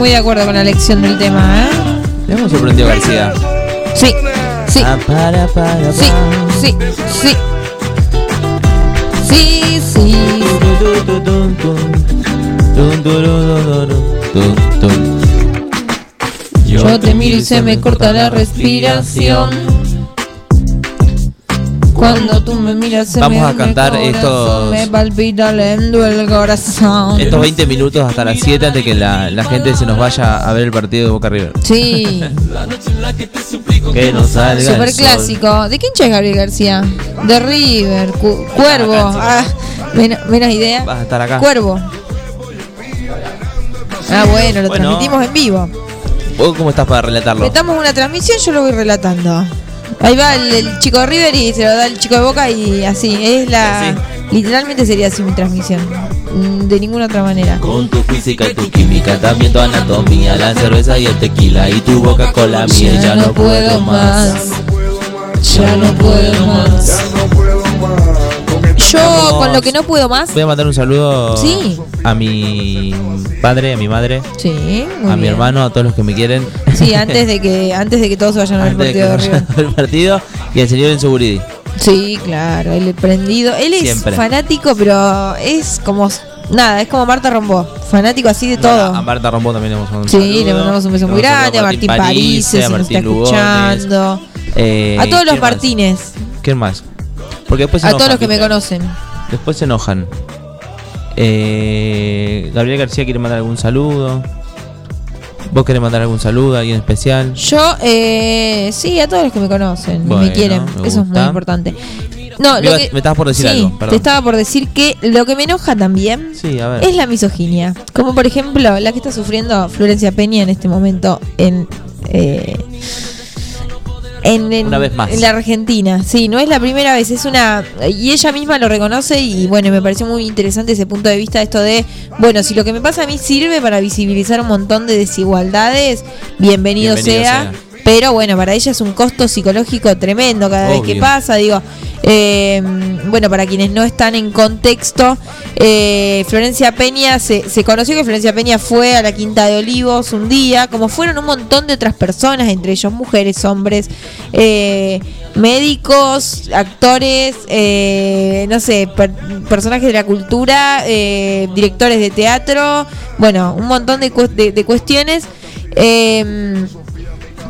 [SPEAKER 3] Muy de acuerdo con la elección del tema, ¿eh?
[SPEAKER 1] Me sorprendido García.
[SPEAKER 3] Sí, sí.
[SPEAKER 1] Ah, para, para,
[SPEAKER 3] Sí, sí, sí. Sí, sí. Yo te miro y se me corta la respiración. Cuando tú me miras se
[SPEAKER 1] Vamos
[SPEAKER 3] me
[SPEAKER 1] a cantar
[SPEAKER 3] el
[SPEAKER 1] estos-
[SPEAKER 3] corazón, Me palpita lento el corazón.
[SPEAKER 1] Estos 20 minutos hasta las 7 antes que la, la gente se nos vaya a ver el partido de Boca River.
[SPEAKER 3] Sí,
[SPEAKER 1] Que nos salga
[SPEAKER 3] super clásico. ¿De quién es Gabriel García? De River, Cu- Cuervo. Ah, men- menos idea.
[SPEAKER 1] Vas a estar acá.
[SPEAKER 3] Cuervo. Ah, bueno, lo
[SPEAKER 1] Bueno.
[SPEAKER 3] transmitimos en vivo.
[SPEAKER 1] ¿Vos cómo estás para relatarlo?
[SPEAKER 3] Metamos una transmisión, yo lo voy relatando. Ahí va el, el chico de River y se lo da el chico de Boca y así. Es la. Literalmente sería así mi transmisión. Mm, De ninguna otra manera.
[SPEAKER 1] Con tu física y tu química, también tu anatomía, la cerveza y el tequila y tu boca con la mía. Ya, no puedo más.
[SPEAKER 3] Ya no puedo más. Yo con lo que no puedo más.
[SPEAKER 1] Voy a mandar un saludo
[SPEAKER 3] Sí.
[SPEAKER 1] a mi padre, a mi madre,
[SPEAKER 3] Sí, muy
[SPEAKER 1] a mi
[SPEAKER 3] bien.
[SPEAKER 1] hermano, a todos los que me quieren.
[SPEAKER 3] Sí, antes de que antes de que todos vayan a ver el
[SPEAKER 1] Antes de
[SPEAKER 3] partido de
[SPEAKER 1] al partido y al señor Enzo Guridi.
[SPEAKER 3] Sí, claro, él prendido. Él es
[SPEAKER 1] Siempre.
[SPEAKER 3] fanático, pero es como nada, es como Marta Rombó, fanático así de todo.
[SPEAKER 1] A Marta Rombo también le mandado un
[SPEAKER 3] Sí,
[SPEAKER 1] saludo.
[SPEAKER 3] le mandamos un beso muy
[SPEAKER 1] mandamos
[SPEAKER 3] grande, a Martín París, si
[SPEAKER 1] a
[SPEAKER 3] nos está
[SPEAKER 1] Lugones,
[SPEAKER 3] escuchando.
[SPEAKER 1] eh,
[SPEAKER 3] a todos los. Martínez,
[SPEAKER 1] ¿Quién más? Porque después se
[SPEAKER 3] a
[SPEAKER 1] enojan,
[SPEAKER 3] todos los que me conocen.
[SPEAKER 1] Después se enojan. Eh, Gabriel García quiere mandar algún saludo. ¿Vos querés mandar algún saludo a alguien especial?
[SPEAKER 3] Yo, eh, sí, a todos los que me conocen y
[SPEAKER 1] Bueno,
[SPEAKER 3] me quieren,
[SPEAKER 1] me
[SPEAKER 3] eso es muy importante. No,
[SPEAKER 1] Me
[SPEAKER 3] lo que,
[SPEAKER 1] me estabas por decir
[SPEAKER 3] sí,
[SPEAKER 1] algo, perdón.
[SPEAKER 3] Te estaba por decir que lo que me enoja también
[SPEAKER 1] Sí,
[SPEAKER 3] es la misoginia. Como por ejemplo la que está sufriendo Florencia Peña en este momento en, eh, en, en-
[SPEAKER 1] Una vez más.
[SPEAKER 3] en la Argentina. Sí, no es la primera vez, es una... Y ella misma lo reconoce y bueno, me pareció muy interesante ese punto de vista, esto de, bueno, si lo que me pasa a mí sirve para visibilizar un montón de desigualdades, bienvenido,
[SPEAKER 1] Bienvenido
[SPEAKER 3] sea.
[SPEAKER 1] sea.
[SPEAKER 3] Pero bueno, para ella es un costo psicológico tremendo cada vez que pasa. Digo, eh, bueno, para quienes no están en contexto, eh, Florencia Peña, se, se conoció que Florencia Peña fue a la Quinta de Olivos un día, como fueron un montón de otras personas, entre ellos mujeres, hombres, eh, médicos, actores, eh, no sé, per- personajes de la cultura, directores de teatro, bueno, un montón de, de- de cuestiones. Eh,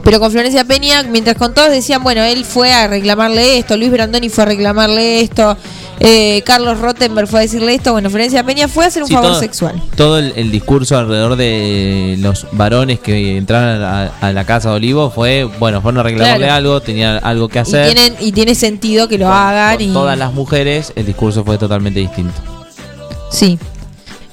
[SPEAKER 3] pero con Florencia Peña, mientras con todos decían, bueno, él fue a reclamarle esto, Luis Brandoni fue a reclamarle esto, eh, Carlos Rottenberg fue a decirle esto, bueno, Florencia Peña fue a hacer un
[SPEAKER 1] Sí,
[SPEAKER 3] favor
[SPEAKER 1] todo-
[SPEAKER 3] sexual.
[SPEAKER 1] Todo el, el discurso alrededor de los varones que entraron a, a la casa de Olivo fue, bueno, fueron a reclamarle
[SPEAKER 3] Claro.
[SPEAKER 1] algo, tenían algo que
[SPEAKER 3] Y,
[SPEAKER 1] hacer.
[SPEAKER 3] tienen, y tiene sentido que lo hagan.
[SPEAKER 1] Con
[SPEAKER 3] y
[SPEAKER 1] todas las mujeres, el discurso fue totalmente distinto.
[SPEAKER 3] Sí.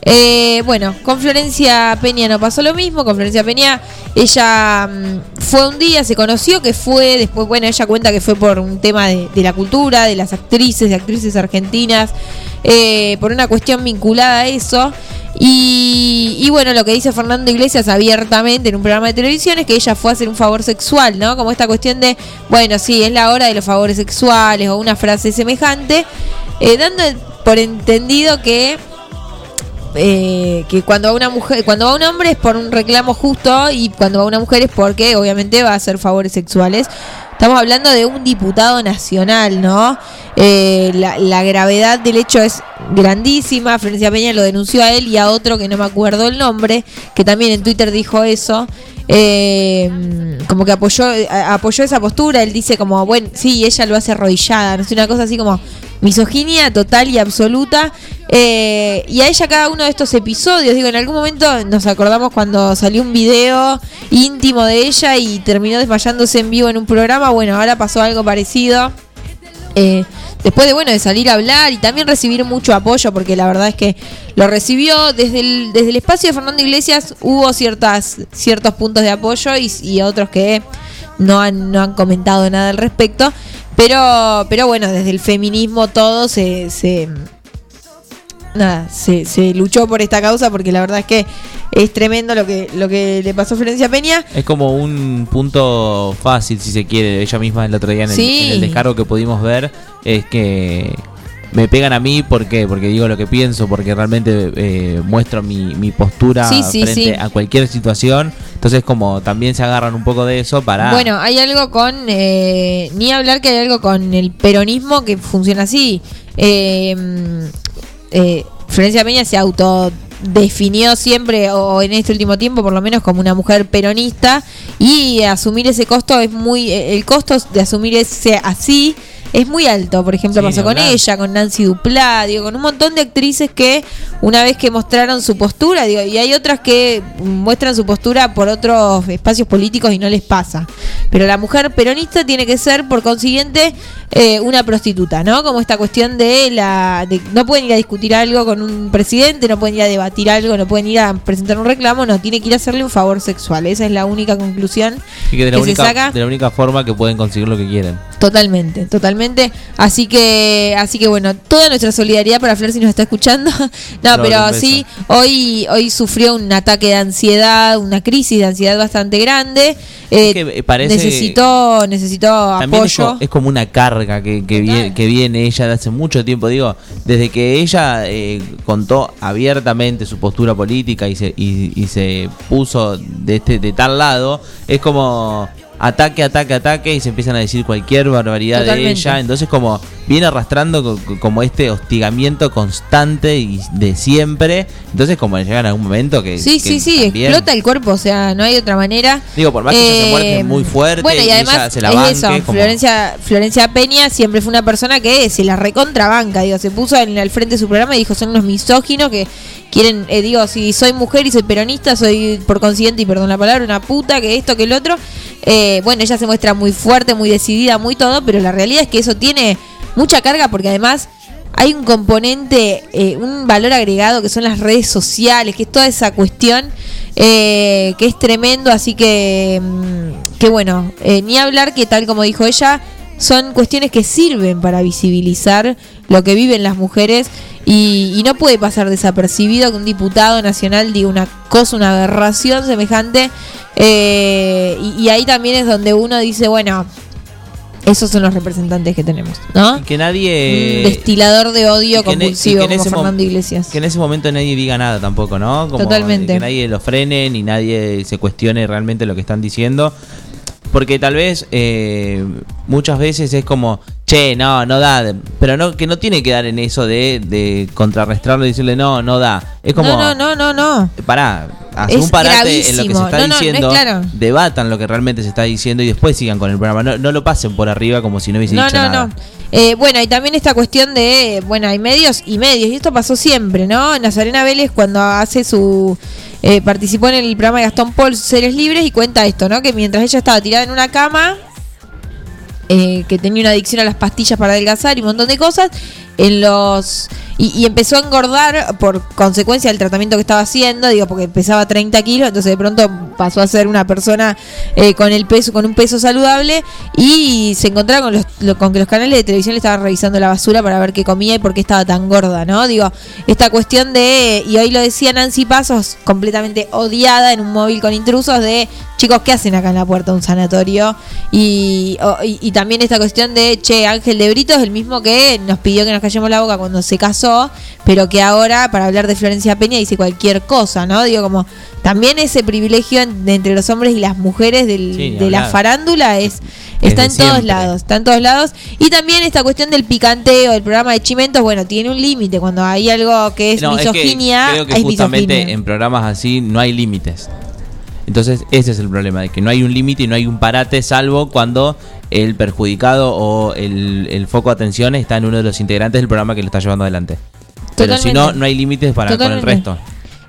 [SPEAKER 3] Eh, bueno, con Florencia Peña no pasó lo mismo. Con Florencia Peña, ella mm, fue un día, se conoció que fue, después, bueno, ella cuenta que fue por un tema de, la cultura, de las actrices, de actrices argentinas, eh, por una cuestión vinculada a eso. Y, y bueno, lo que dice Fernando Iglesias abiertamente en un programa de televisión es que ella fue a hacer un favor sexual, ¿no? Como esta cuestión de, bueno, sí, es la hora de los favores sexuales o una frase semejante, eh, dando por entendido que eh, que cuando va una mujer, cuando va un hombre es por un reclamo justo y cuando va una mujer es porque obviamente va a hacer favores sexuales. Estamos hablando de un diputado nacional, ¿no? Eh, la, gravedad del hecho es grandísima. Florencia Peña lo denunció a él y a otro que no me acuerdo el nombre, que también en Twitter dijo eso. Eh, como que apoyó, a- apoyó esa postura. Él dice como, bueno, sí, ella lo hace arrodillada. No sé, una cosa así como misoginia total y absoluta. Eh, y a ella cada uno de estos episodios, digo, en algún momento nos acordamos cuando salió un video íntimo de ella y terminó desmayándose en vivo en un programa. Bueno, ahora pasó algo parecido. Eh, después de bueno de salir a hablar y también recibir mucho apoyo porque la verdad es que lo recibió desde el, desde el espacio de Fernando Iglesias hubo ciertas ciertos puntos de apoyo y, y otros que no han, no han comentado nada al respecto pero pero bueno desde el feminismo todo se, se nada se, se luchó por esta causa porque la verdad es que es tremendo lo que lo que le pasó a Florencia Peña
[SPEAKER 1] Es como un punto fácil, si se quiere. Ella misma el otro día en el,
[SPEAKER 3] Sí.
[SPEAKER 1] en el descargo que pudimos ver es que me pegan a mí, ¿por qué? Porque digo lo que pienso, porque realmente eh, muestro mi, mi postura
[SPEAKER 3] Sí, sí,
[SPEAKER 1] frente
[SPEAKER 3] sí.
[SPEAKER 1] a cualquier situación. Entonces, como también se agarran un poco de eso para.
[SPEAKER 3] Bueno, hay algo con. eh, ni hablar que hay algo con el peronismo que funciona así. Eh, mm, eh, Florencia Peña se autodefinió siempre, o en este último tiempo por lo menos, como una mujer peronista. Y asumir ese costo es muy. El costo de asumir ese así. Es muy alto, por ejemplo,
[SPEAKER 1] Sí,
[SPEAKER 3] pasó con
[SPEAKER 1] hablar.
[SPEAKER 3] ella, con Nancy Duplá, digo, con un montón de actrices que una vez que mostraron su postura, digo, y hay otras que muestran su postura por otros espacios políticos y no les pasa. Pero la mujer peronista tiene que ser, por consiguiente, eh, una prostituta, ¿no? Como esta cuestión de la... de- no pueden ir a discutir algo con un presidente, no pueden ir a debatir algo, no pueden ir a presentar un reclamo, no, tiene que ir a hacerle un favor sexual. Esa es la única conclusión
[SPEAKER 1] y que de la,
[SPEAKER 3] que se
[SPEAKER 1] única,
[SPEAKER 3] saca.
[SPEAKER 1] de la única forma que pueden conseguir lo que quieren.
[SPEAKER 3] Totalmente, totalmente. Así que, así que bueno, toda nuestra solidaridad para Flor si nos está escuchando. <laughs> no, pero sí, hoy, hoy sufrió un ataque de ansiedad, una crisis de ansiedad bastante grande. Eh,
[SPEAKER 1] que, parece-
[SPEAKER 3] necesitó, necesitó
[SPEAKER 1] También
[SPEAKER 3] apoyo.
[SPEAKER 1] es como una carga que, que, viene, que viene ella de hace mucho tiempo. Digo, desde que ella eh, contó abiertamente su postura política y se, y, y se puso de, este, de tal lado, es como ataque, ataque, ataque y se empiezan a decir cualquier barbaridad de ella. Entonces como viene arrastrando co- co- como este hostigamiento constante y de siempre. Entonces como llega en algún momento que...
[SPEAKER 3] Sí,
[SPEAKER 1] que
[SPEAKER 3] sí, sí,
[SPEAKER 1] también-
[SPEAKER 3] explota el cuerpo, o sea, no hay otra manera.
[SPEAKER 1] Digo, por más que ella se
[SPEAKER 3] Eh,
[SPEAKER 1] muerde muy fuerte
[SPEAKER 3] Bueno, y
[SPEAKER 1] y
[SPEAKER 3] además
[SPEAKER 1] ella se la
[SPEAKER 3] es
[SPEAKER 1] banque,
[SPEAKER 3] eso,
[SPEAKER 1] como-
[SPEAKER 3] Florencia, Florencia Peña siempre fue una persona que se la recontrabanca, digo, se puso en al frente de su programa y dijo, son unos misóginos que quieren, eh, digo, si soy mujer y soy peronista, soy por consciente, y perdón la palabra, una puta, que esto, que el otro. Eh, bueno, ella se muestra muy fuerte, muy decidida, muy todo, pero la realidad es que eso tiene mucha carga porque además hay un componente, eh, un valor agregado que son las redes sociales, que es toda esa cuestión eh, que es tremendo, así que, mm, que bueno, eh, ni hablar que tal como dijo ella, son cuestiones que sirven para visibilizar lo que viven las mujeres y, y no puede pasar desapercibido que un diputado nacional diga una cosa, una aberración semejante eh, y, y ahí también es donde uno dice, bueno, esos son los representantes que tenemos, ¿no?
[SPEAKER 1] Y que nadie...
[SPEAKER 3] Un destilador de odio compulsivo como Fernando Iglesias.
[SPEAKER 1] Que en ese momento nadie diga nada tampoco, ¿no? Como
[SPEAKER 3] Totalmente.
[SPEAKER 1] Que nadie lo frene ni nadie se cuestione realmente lo que están diciendo. Porque tal vez eh, muchas veces es como, che, no, no da. Pero no que no tiene que dar en eso de, de contrarrestarlo y decirle, no, no da. Es como,
[SPEAKER 3] No, no, no, no, no.
[SPEAKER 1] pará, haz un parate en lo que se
[SPEAKER 3] gravísimo.
[SPEAKER 1] está
[SPEAKER 3] No, no, no es
[SPEAKER 1] diciendo,
[SPEAKER 3] claro.
[SPEAKER 1] debatan lo que realmente se está diciendo y después sigan con el programa. No, no lo pasen por arriba como si no hubiese
[SPEAKER 3] No,
[SPEAKER 1] dicho
[SPEAKER 3] no,
[SPEAKER 1] nada.
[SPEAKER 3] no. Eh, bueno, y también esta cuestión de, bueno, hay medios y medios, y esto pasó siempre, ¿no? Nazarena Vélez cuando hace su... eh, participó en el programa de Gastón Paul, Seres Libres, y cuenta esto, ¿no? Que mientras ella estaba tirada en una cama, eh, que tenía una adicción a las pastillas para adelgazar y un montón de cosas, en los y, empezó a engordar por consecuencia del tratamiento que estaba haciendo, digo, porque pesaba 30 kilos, entonces de pronto pasó a ser una persona eh, con el peso, con un peso saludable, y se encontraba con los, lo- con que los canales de televisión le estaban revisando la basura para ver qué comía y por qué estaba tan gorda, ¿no? Digo, esta cuestión de, y hoy lo decía Nancy Pasos, completamente odiada en un móvil con intrusos, de chicos, ¿qué hacen acá en la puerta de un sanatorio? Y, y también esta cuestión de, che, Ángel de Brito es el mismo que nos pidió que nos callemos la boca cuando se casó, pero que ahora para hablar de Florencia Peña dice cualquier cosa, ¿no? Digo, como también ese privilegio en- entre los hombres y las mujeres del-
[SPEAKER 1] Sí,
[SPEAKER 3] de la farándula es...
[SPEAKER 1] Es
[SPEAKER 3] Está en todos
[SPEAKER 1] siempre.
[SPEAKER 3] lados, está en todos lados. Y también esta cuestión del picanteo, el programa de Chimentos, bueno, tiene un límite. Cuando hay algo que es
[SPEAKER 1] No, es que
[SPEAKER 3] misoginia,
[SPEAKER 1] creo que
[SPEAKER 3] es
[SPEAKER 1] justamente
[SPEAKER 3] misoginia.
[SPEAKER 1] en programas así no hay límites. Entonces ese es el problema, de que no hay un límite y no hay un parate salvo cuando el perjudicado o el, el foco de atención está en uno de los integrantes del programa que lo está llevando adelante. Pero si no,
[SPEAKER 3] Totalmente.
[SPEAKER 1] no hay límites para con el
[SPEAKER 3] Totalmente.
[SPEAKER 1] resto.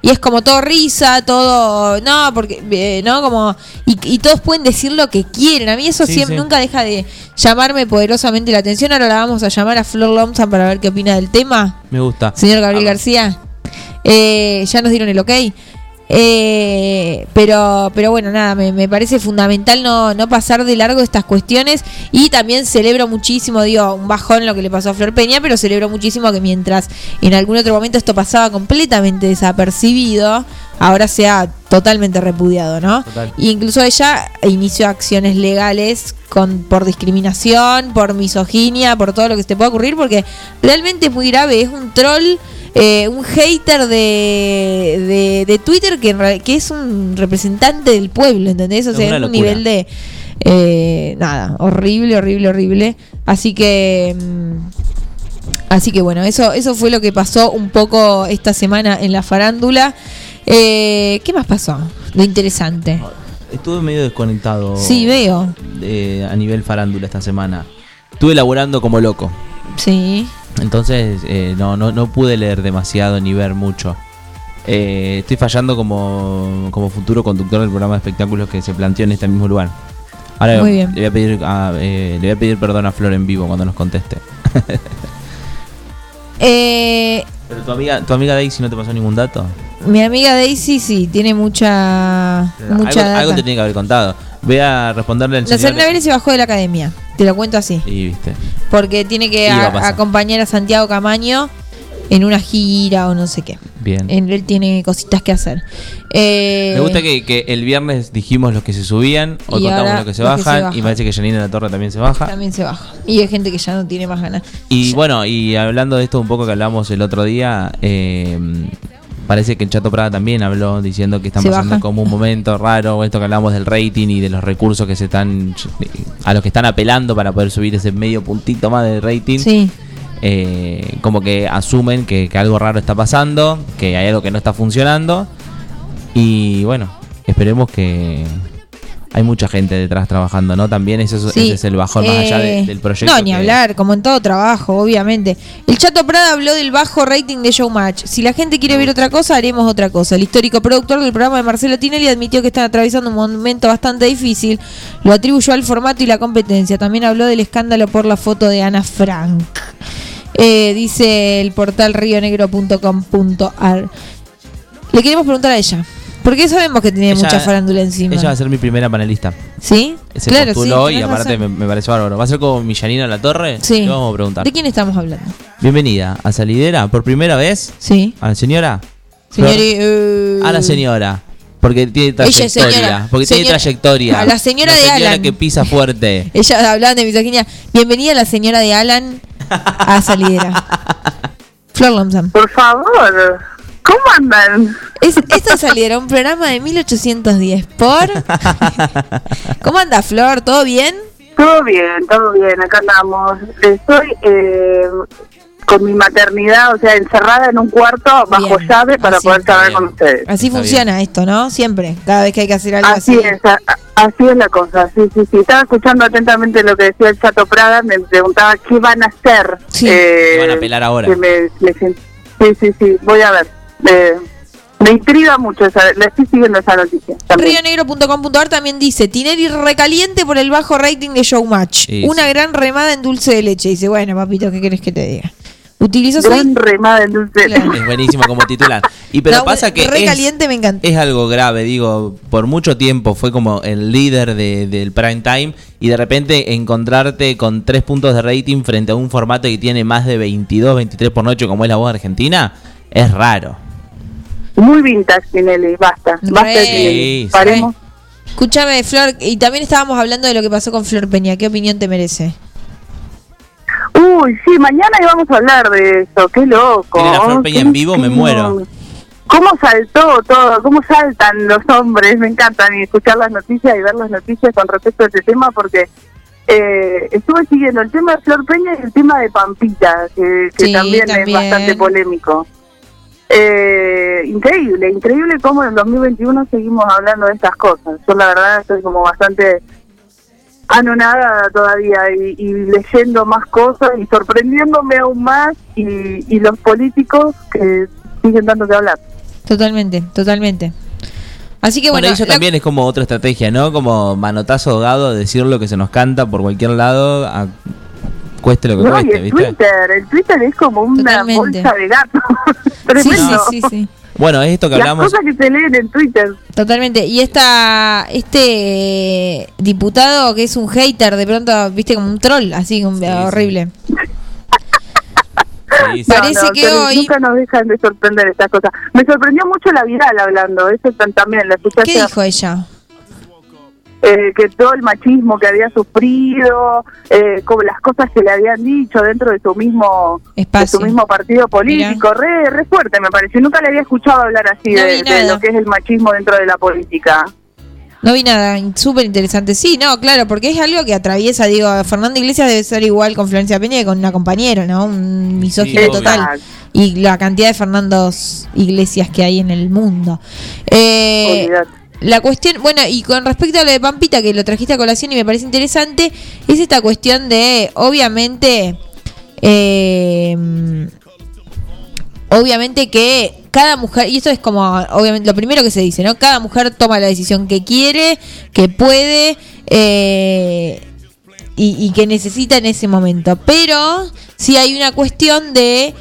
[SPEAKER 3] Y es como todo risa, todo. No, porque. eh, no, como. Y, y todos pueden decir lo que quieren. A mí eso
[SPEAKER 1] Sí,
[SPEAKER 3] siempre
[SPEAKER 1] sí.
[SPEAKER 3] nunca deja de llamarme poderosamente la atención. Ahora la vamos a llamar a Flor Lomsan para ver qué opina del tema.
[SPEAKER 1] Me gusta.
[SPEAKER 3] Señor Gabriel García. Eh, ya nos dieron el ok. Eh, pero, pero bueno, nada, me, me parece fundamental no, no pasar de largo estas cuestiones y también celebro muchísimo, digo, un bajón lo que le pasó a Flor Peña, pero celebro muchísimo que mientras en algún otro momento esto pasaba completamente desapercibido, ahora sea totalmente repudiado, ¿no?
[SPEAKER 1] Total.
[SPEAKER 3] Y incluso ella inició acciones legales con, por discriminación, por misoginia, por todo lo que se te pueda ocurrir, porque realmente es muy grave, es un troll, eh, un hater de, de, de Twitter que, que es un representante del pueblo, ¿entendés? O sea, es un
[SPEAKER 1] locura.
[SPEAKER 3] nivel de... eh, nada, horrible, horrible, horrible. Así que... mm, Así que bueno, eso, eso fue lo que pasó un poco esta semana en la farándula. Eh, ¿Qué más pasó? Lo interesante.
[SPEAKER 1] Estuve medio desconectado.
[SPEAKER 3] Sí, veo.
[SPEAKER 1] a nivel farándula esta semana. Estuve laburando como loco.
[SPEAKER 3] Sí.
[SPEAKER 1] Entonces eh, no, no, no pude leer demasiado ni ver mucho. Eh, estoy fallando como, como futuro conductor del programa de espectáculos que se planteó en este mismo lugar. Ahora
[SPEAKER 3] Muy bien.
[SPEAKER 1] Le, voy a pedir, a- eh, le voy a pedir perdón a Flor en vivo cuando nos conteste. <laughs>
[SPEAKER 3] Eh,
[SPEAKER 1] Pero tu amiga, tu amiga Daisy no te pasó ningún dato.
[SPEAKER 3] mi amiga Daisy sí, tiene mucha, mucha
[SPEAKER 1] algo, te tiene que haber contado. Voy a responderle al
[SPEAKER 3] La
[SPEAKER 1] señor.
[SPEAKER 3] Serena Vélez se bajó de la academia, te lo cuento así.
[SPEAKER 1] Y viste.
[SPEAKER 3] Porque tiene que
[SPEAKER 1] a
[SPEAKER 3] a- acompañar a Santiago Camaño en una gira o no sé qué.
[SPEAKER 1] Bien.
[SPEAKER 3] En- él tiene cositas que hacer. Eh,
[SPEAKER 1] Me gusta que, que el viernes dijimos los que se subían, hoy contamos los que se
[SPEAKER 3] los que se
[SPEAKER 1] bajan,
[SPEAKER 3] bajan.
[SPEAKER 1] y parece que Janina La Torre también se baja.
[SPEAKER 3] También se baja. Y hay gente que ya no tiene más ganas.
[SPEAKER 1] Y bueno, y hablando de esto un poco que hablamos el otro día, eh, parece que el Chato Prada también habló diciendo que están
[SPEAKER 3] Se
[SPEAKER 1] pasando
[SPEAKER 3] baja.
[SPEAKER 1] como un momento raro, esto que hablamos del rating y de los recursos que se están a los que están apelando para poder subir ese medio puntito más de rating.
[SPEAKER 3] Sí.
[SPEAKER 1] Eh, como que asumen que, que algo raro está pasando, que hay algo que no está funcionando. Y bueno, esperemos que hay mucha gente detrás trabajando, ¿no? También ese, es-
[SPEAKER 3] Sí,
[SPEAKER 1] ese es el bajón más allá de-
[SPEAKER 3] eh,
[SPEAKER 1] del proyecto.
[SPEAKER 3] No, ni
[SPEAKER 1] que-
[SPEAKER 3] hablar, como en todo trabajo, obviamente. El Chato Prada habló del bajo rating de Showmatch. Si la gente quiere ver otra cosa, haremos otra cosa. El histórico productor del programa de Marcelo Tinelli admitió que están atravesando un momento bastante difícil. Lo atribuyó al formato y la competencia. También habló del escándalo por la foto de Ana Frank. Eh, dice el portal rionegro.com.ar. Le queremos preguntar a ella. Porque sabemos que tiene
[SPEAKER 1] Ella-
[SPEAKER 3] mucha farándula encima.
[SPEAKER 1] Ella va a ser mi primera panelista.
[SPEAKER 3] ¿Sí?
[SPEAKER 1] Se
[SPEAKER 3] Claro,
[SPEAKER 1] postuló
[SPEAKER 3] sí,
[SPEAKER 1] y aparte me, me pareció bárbaro. ¿Va a ser como Millanina La Torre?
[SPEAKER 3] Sí.
[SPEAKER 1] Le vamos a preguntar.
[SPEAKER 3] ¿De quién estamos hablando?
[SPEAKER 1] Bienvenida a Salidera por primera vez.
[SPEAKER 3] Sí.
[SPEAKER 1] A la señora.
[SPEAKER 3] Señori- eh,
[SPEAKER 1] A la señora. Porque tiene
[SPEAKER 3] Ella es
[SPEAKER 1] trayectoria.
[SPEAKER 3] señora.
[SPEAKER 1] Porque tiene trayectoria.
[SPEAKER 3] a la señora de
[SPEAKER 1] señora
[SPEAKER 3] Alan.
[SPEAKER 1] que pisa fuerte.
[SPEAKER 3] Ella hablaban de misoginia. Bienvenida la señora de Alan a Salidera. <laughs> Flor Lomsam.
[SPEAKER 12] Por favor, ¿cómo andan?
[SPEAKER 3] Es, esto es Salidera, un programa de 1810 por... <laughs> ¿Cómo anda Flor? ¿Todo bien?
[SPEAKER 12] Todo bien, todo bien, acá andamos. Estoy eh, con mi maternidad, o sea, encerrada en un cuarto bajo
[SPEAKER 3] Bien,
[SPEAKER 12] llave para
[SPEAKER 3] así.
[SPEAKER 12] poder charlar con ustedes.
[SPEAKER 3] Así
[SPEAKER 1] Está
[SPEAKER 3] funciona esto, ¿no? Siempre. Cada vez que hay que hacer algo
[SPEAKER 12] Así
[SPEAKER 3] así.
[SPEAKER 12] es, a- así es la cosa, sí, sí, sí. Estaba escuchando atentamente lo que decía el Chato Prada, me preguntaba qué van a hacer.
[SPEAKER 3] Sí.
[SPEAKER 12] eh,
[SPEAKER 1] ¿Qué van a apelar ahora?
[SPEAKER 12] que me- me sien- sí, sí, sí, voy a ver. Eh, me intriga mucho, esa, la estoy siguiendo esa noticia.
[SPEAKER 3] Rionegro.com.ar también dice Tinelli recaliente por el bajo rating de Showmatch.
[SPEAKER 1] Sí,
[SPEAKER 3] Una
[SPEAKER 1] sí.
[SPEAKER 3] gran remada en dulce de leche. Dice, bueno, papito, ¿qué querés que te diga? Utilizó
[SPEAKER 12] Gran remada en dulce.
[SPEAKER 3] Claro.
[SPEAKER 1] Es buenísimo como titular. Y pero
[SPEAKER 3] No,
[SPEAKER 1] pasa que es,
[SPEAKER 3] recaliente me encanta.
[SPEAKER 1] es algo grave, digo, por mucho tiempo fue como el líder de- del prime time y de repente encontrarte con tres puntos de rating frente a un formato que tiene más de 22, 23 por noche como es la voz argentina, es raro.
[SPEAKER 12] Muy vintage, Tinelli, basta. Basta de
[SPEAKER 3] Re.
[SPEAKER 12] Tinelli.
[SPEAKER 1] Sí,
[SPEAKER 12] Paremos.
[SPEAKER 3] Escúchame, Flor, y también estábamos hablando de lo que pasó con Flor Peña. ¿Qué opinión te merece?
[SPEAKER 12] Uy, sí, mañana íbamos a hablar de eso. Qué loco.
[SPEAKER 1] Tiene la Flor Peña en vivo, me muero.
[SPEAKER 12] ¿Cómo saltó todo? ¿Cómo saltan los hombres? Me encantan y escuchar las noticias y ver las noticias con respecto a este tema porque eh, estuve siguiendo el tema de Flor Peña y el tema de Pampita, que, que
[SPEAKER 3] Sí,
[SPEAKER 12] también,
[SPEAKER 3] también.
[SPEAKER 12] es bastante polémico. Eh, increíble, increíble cómo en el 2021 seguimos hablando de estas cosas. Yo la verdad estoy como bastante anonadada todavía y, y leyendo más cosas y sorprendiéndome aún más y, y los políticos que siguen dando que hablar.
[SPEAKER 3] Totalmente, totalmente. Así que
[SPEAKER 1] bueno,
[SPEAKER 3] bueno,
[SPEAKER 1] eso
[SPEAKER 3] la-
[SPEAKER 1] también es como otra estrategia, ¿no? Como manotazo ahogado, decir lo que se nos canta por cualquier lado, a- cueste lo que
[SPEAKER 12] No, y
[SPEAKER 1] cueste,
[SPEAKER 12] el
[SPEAKER 1] ¿viste?
[SPEAKER 12] Twitter, el Twitter es como una
[SPEAKER 3] Totalmente.
[SPEAKER 12] bolsa de gato. <laughs>
[SPEAKER 3] sí, sí, sí, sí.
[SPEAKER 1] Bueno, es esto que
[SPEAKER 12] Las
[SPEAKER 1] hablamos.
[SPEAKER 12] cosas que se leen en Twitter.
[SPEAKER 3] Totalmente. Y esta, este diputado que es un hater, de pronto, viste, como un troll, así, un- horrible.
[SPEAKER 1] Sí, sí.
[SPEAKER 3] Parece
[SPEAKER 12] No, no,
[SPEAKER 3] que hoy-
[SPEAKER 12] Nunca nos dejan de sorprender estas cosas. Me sorprendió mucho la viral hablando, eso también la escuché
[SPEAKER 3] ¿Qué dijo ella?
[SPEAKER 12] Eh, que todo el machismo que había sufrido, eh, como las cosas que le habían dicho dentro de su mismo de su mismo partido político, re, re fuerte me pareció. Nunca le había escuchado hablar así
[SPEAKER 3] No
[SPEAKER 12] de, lo que es el machismo dentro de la política.
[SPEAKER 3] No vi nada, súper interesante. Sí, no, claro, porque es algo que atraviesa, digo, Fernando Iglesias debe ser igual con Florencia Peña que con una compañera, ¿no? Un misógino
[SPEAKER 12] Sí,
[SPEAKER 3] total. Y la cantidad de Fernandos Iglesias que hay en el mundo. Eh, la cuestión, bueno, y con respecto a lo de Pampita, que lo trajiste a colación y me parece interesante, es esta cuestión de, obviamente, eh, obviamente que cada mujer, y esto es como, obviamente, lo primero que se dice, ¿no? Cada mujer toma la decisión que quiere, que puede, eh, y, y que necesita en ese momento. Pero sí hay una cuestión de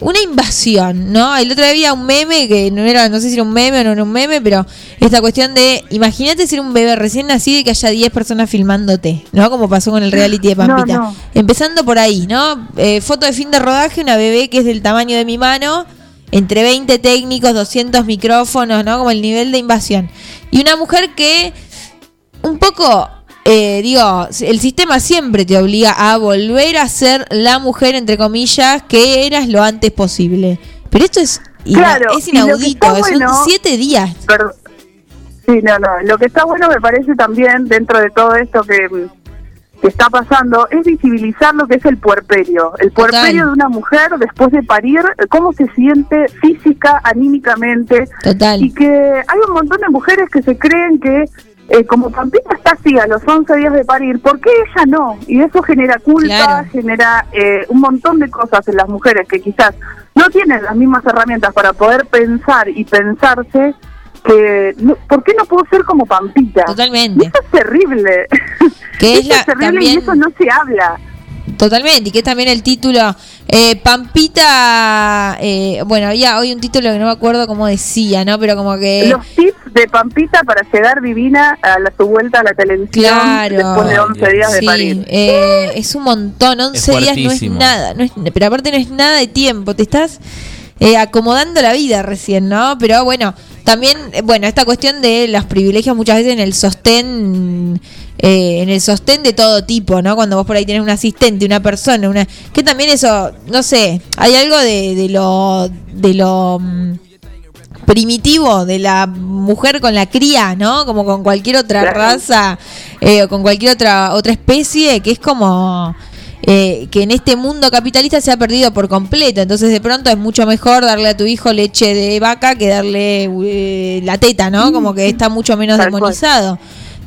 [SPEAKER 3] una invasión, ¿no? El otro día había un meme que no era, no sé si era un meme o no era un meme, pero esta cuestión de, imagínate ser un bebé recién nacido y que haya 10 personas filmándote, ¿no? Como pasó con el reality de
[SPEAKER 12] No,
[SPEAKER 3] Pampita.
[SPEAKER 12] no.
[SPEAKER 3] Empezando por ahí, ¿no? Eh, foto de fin de rodaje, una bebé que es del tamaño de mi mano, entre 20 técnicos, 200 micrófonos, ¿no? Como el nivel de invasión. Y una mujer que un poco, eh, digo, el sistema siempre te obliga a volver a ser la mujer, entre comillas, que eras lo antes posible. Pero esto es,
[SPEAKER 12] Claro,
[SPEAKER 3] es inaudito,
[SPEAKER 12] bueno-
[SPEAKER 3] son siete días.
[SPEAKER 12] Perdón. Sí, no, no. Lo que está bueno me parece también dentro de todo esto que, que está pasando es visibilizar lo que es el puerperio. El puerperio de una mujer después de parir, cómo se siente física, anímicamente.
[SPEAKER 3] Total.
[SPEAKER 12] Y que hay un montón de mujeres que se creen que eh, como Pampita está así a los 11 días de parir, ¿por qué ella no? Y eso genera culpa,
[SPEAKER 3] Claro.
[SPEAKER 12] genera eh, un montón de cosas en las mujeres que quizás no tienen las mismas herramientas para poder pensar y pensarse que, no- ¿por qué no puedo ser como Pampita?
[SPEAKER 3] Totalmente.
[SPEAKER 12] Y eso es terrible. <laughs>
[SPEAKER 3] Que es la-
[SPEAKER 12] es terrible
[SPEAKER 3] también-
[SPEAKER 12] y eso no se habla.
[SPEAKER 3] Totalmente, y que es también el título. Eh, Pampita, eh, bueno, había hoy un título que no me acuerdo cómo decía, ¿no? Pero como que...
[SPEAKER 12] Los de Pampita para llegar divina a la, su vuelta a la televisión
[SPEAKER 3] Claro.
[SPEAKER 12] después de 11 días de
[SPEAKER 3] Sí,
[SPEAKER 12] parir.
[SPEAKER 3] eh, es un montón, 11 días no es nada, no es, pero aparte no es nada de tiempo, te estás eh, acomodando la vida recién, ¿no? Pero bueno, también, eh, bueno, esta cuestión de los privilegios muchas veces en el sostén, eh, en el sostén de todo tipo, ¿no? Cuando vos por ahí tenés un asistente, una persona, una que también eso, no sé, hay algo de, de lo, de lo mm, primitivo de la mujer con la cría, ¿no? Como con cualquier otra
[SPEAKER 12] Claro.
[SPEAKER 3] raza eh, o con cualquier otra otra especie, que es como eh, que en este mundo capitalista se ha perdido por completo. Entonces de pronto es mucho mejor darle a tu hijo leche de vaca que darle eh, la teta, ¿no? Como que está mucho menos
[SPEAKER 12] Tal cual.
[SPEAKER 3] demonizado.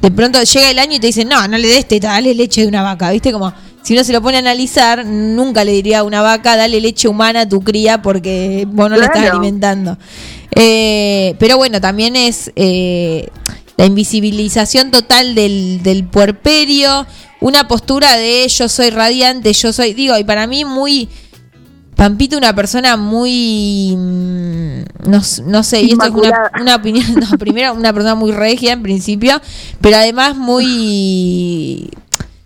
[SPEAKER 3] De pronto llega el año y te dicen, no, no le des teta, dale leche de una vaca, ¿viste? Como si uno se lo pone a analizar, nunca le diría a una vaca, dale leche humana a tu cría porque vos no la estás alimentando. Eh, pero bueno, también es eh, la invisibilización total del, del puerperio, una postura de yo soy radiante, yo soy, digo, y para mí muy... Pampita una persona muy mm, no, no sé, y esto es una, una opinión, no, primero una persona muy regia en principio, pero además muy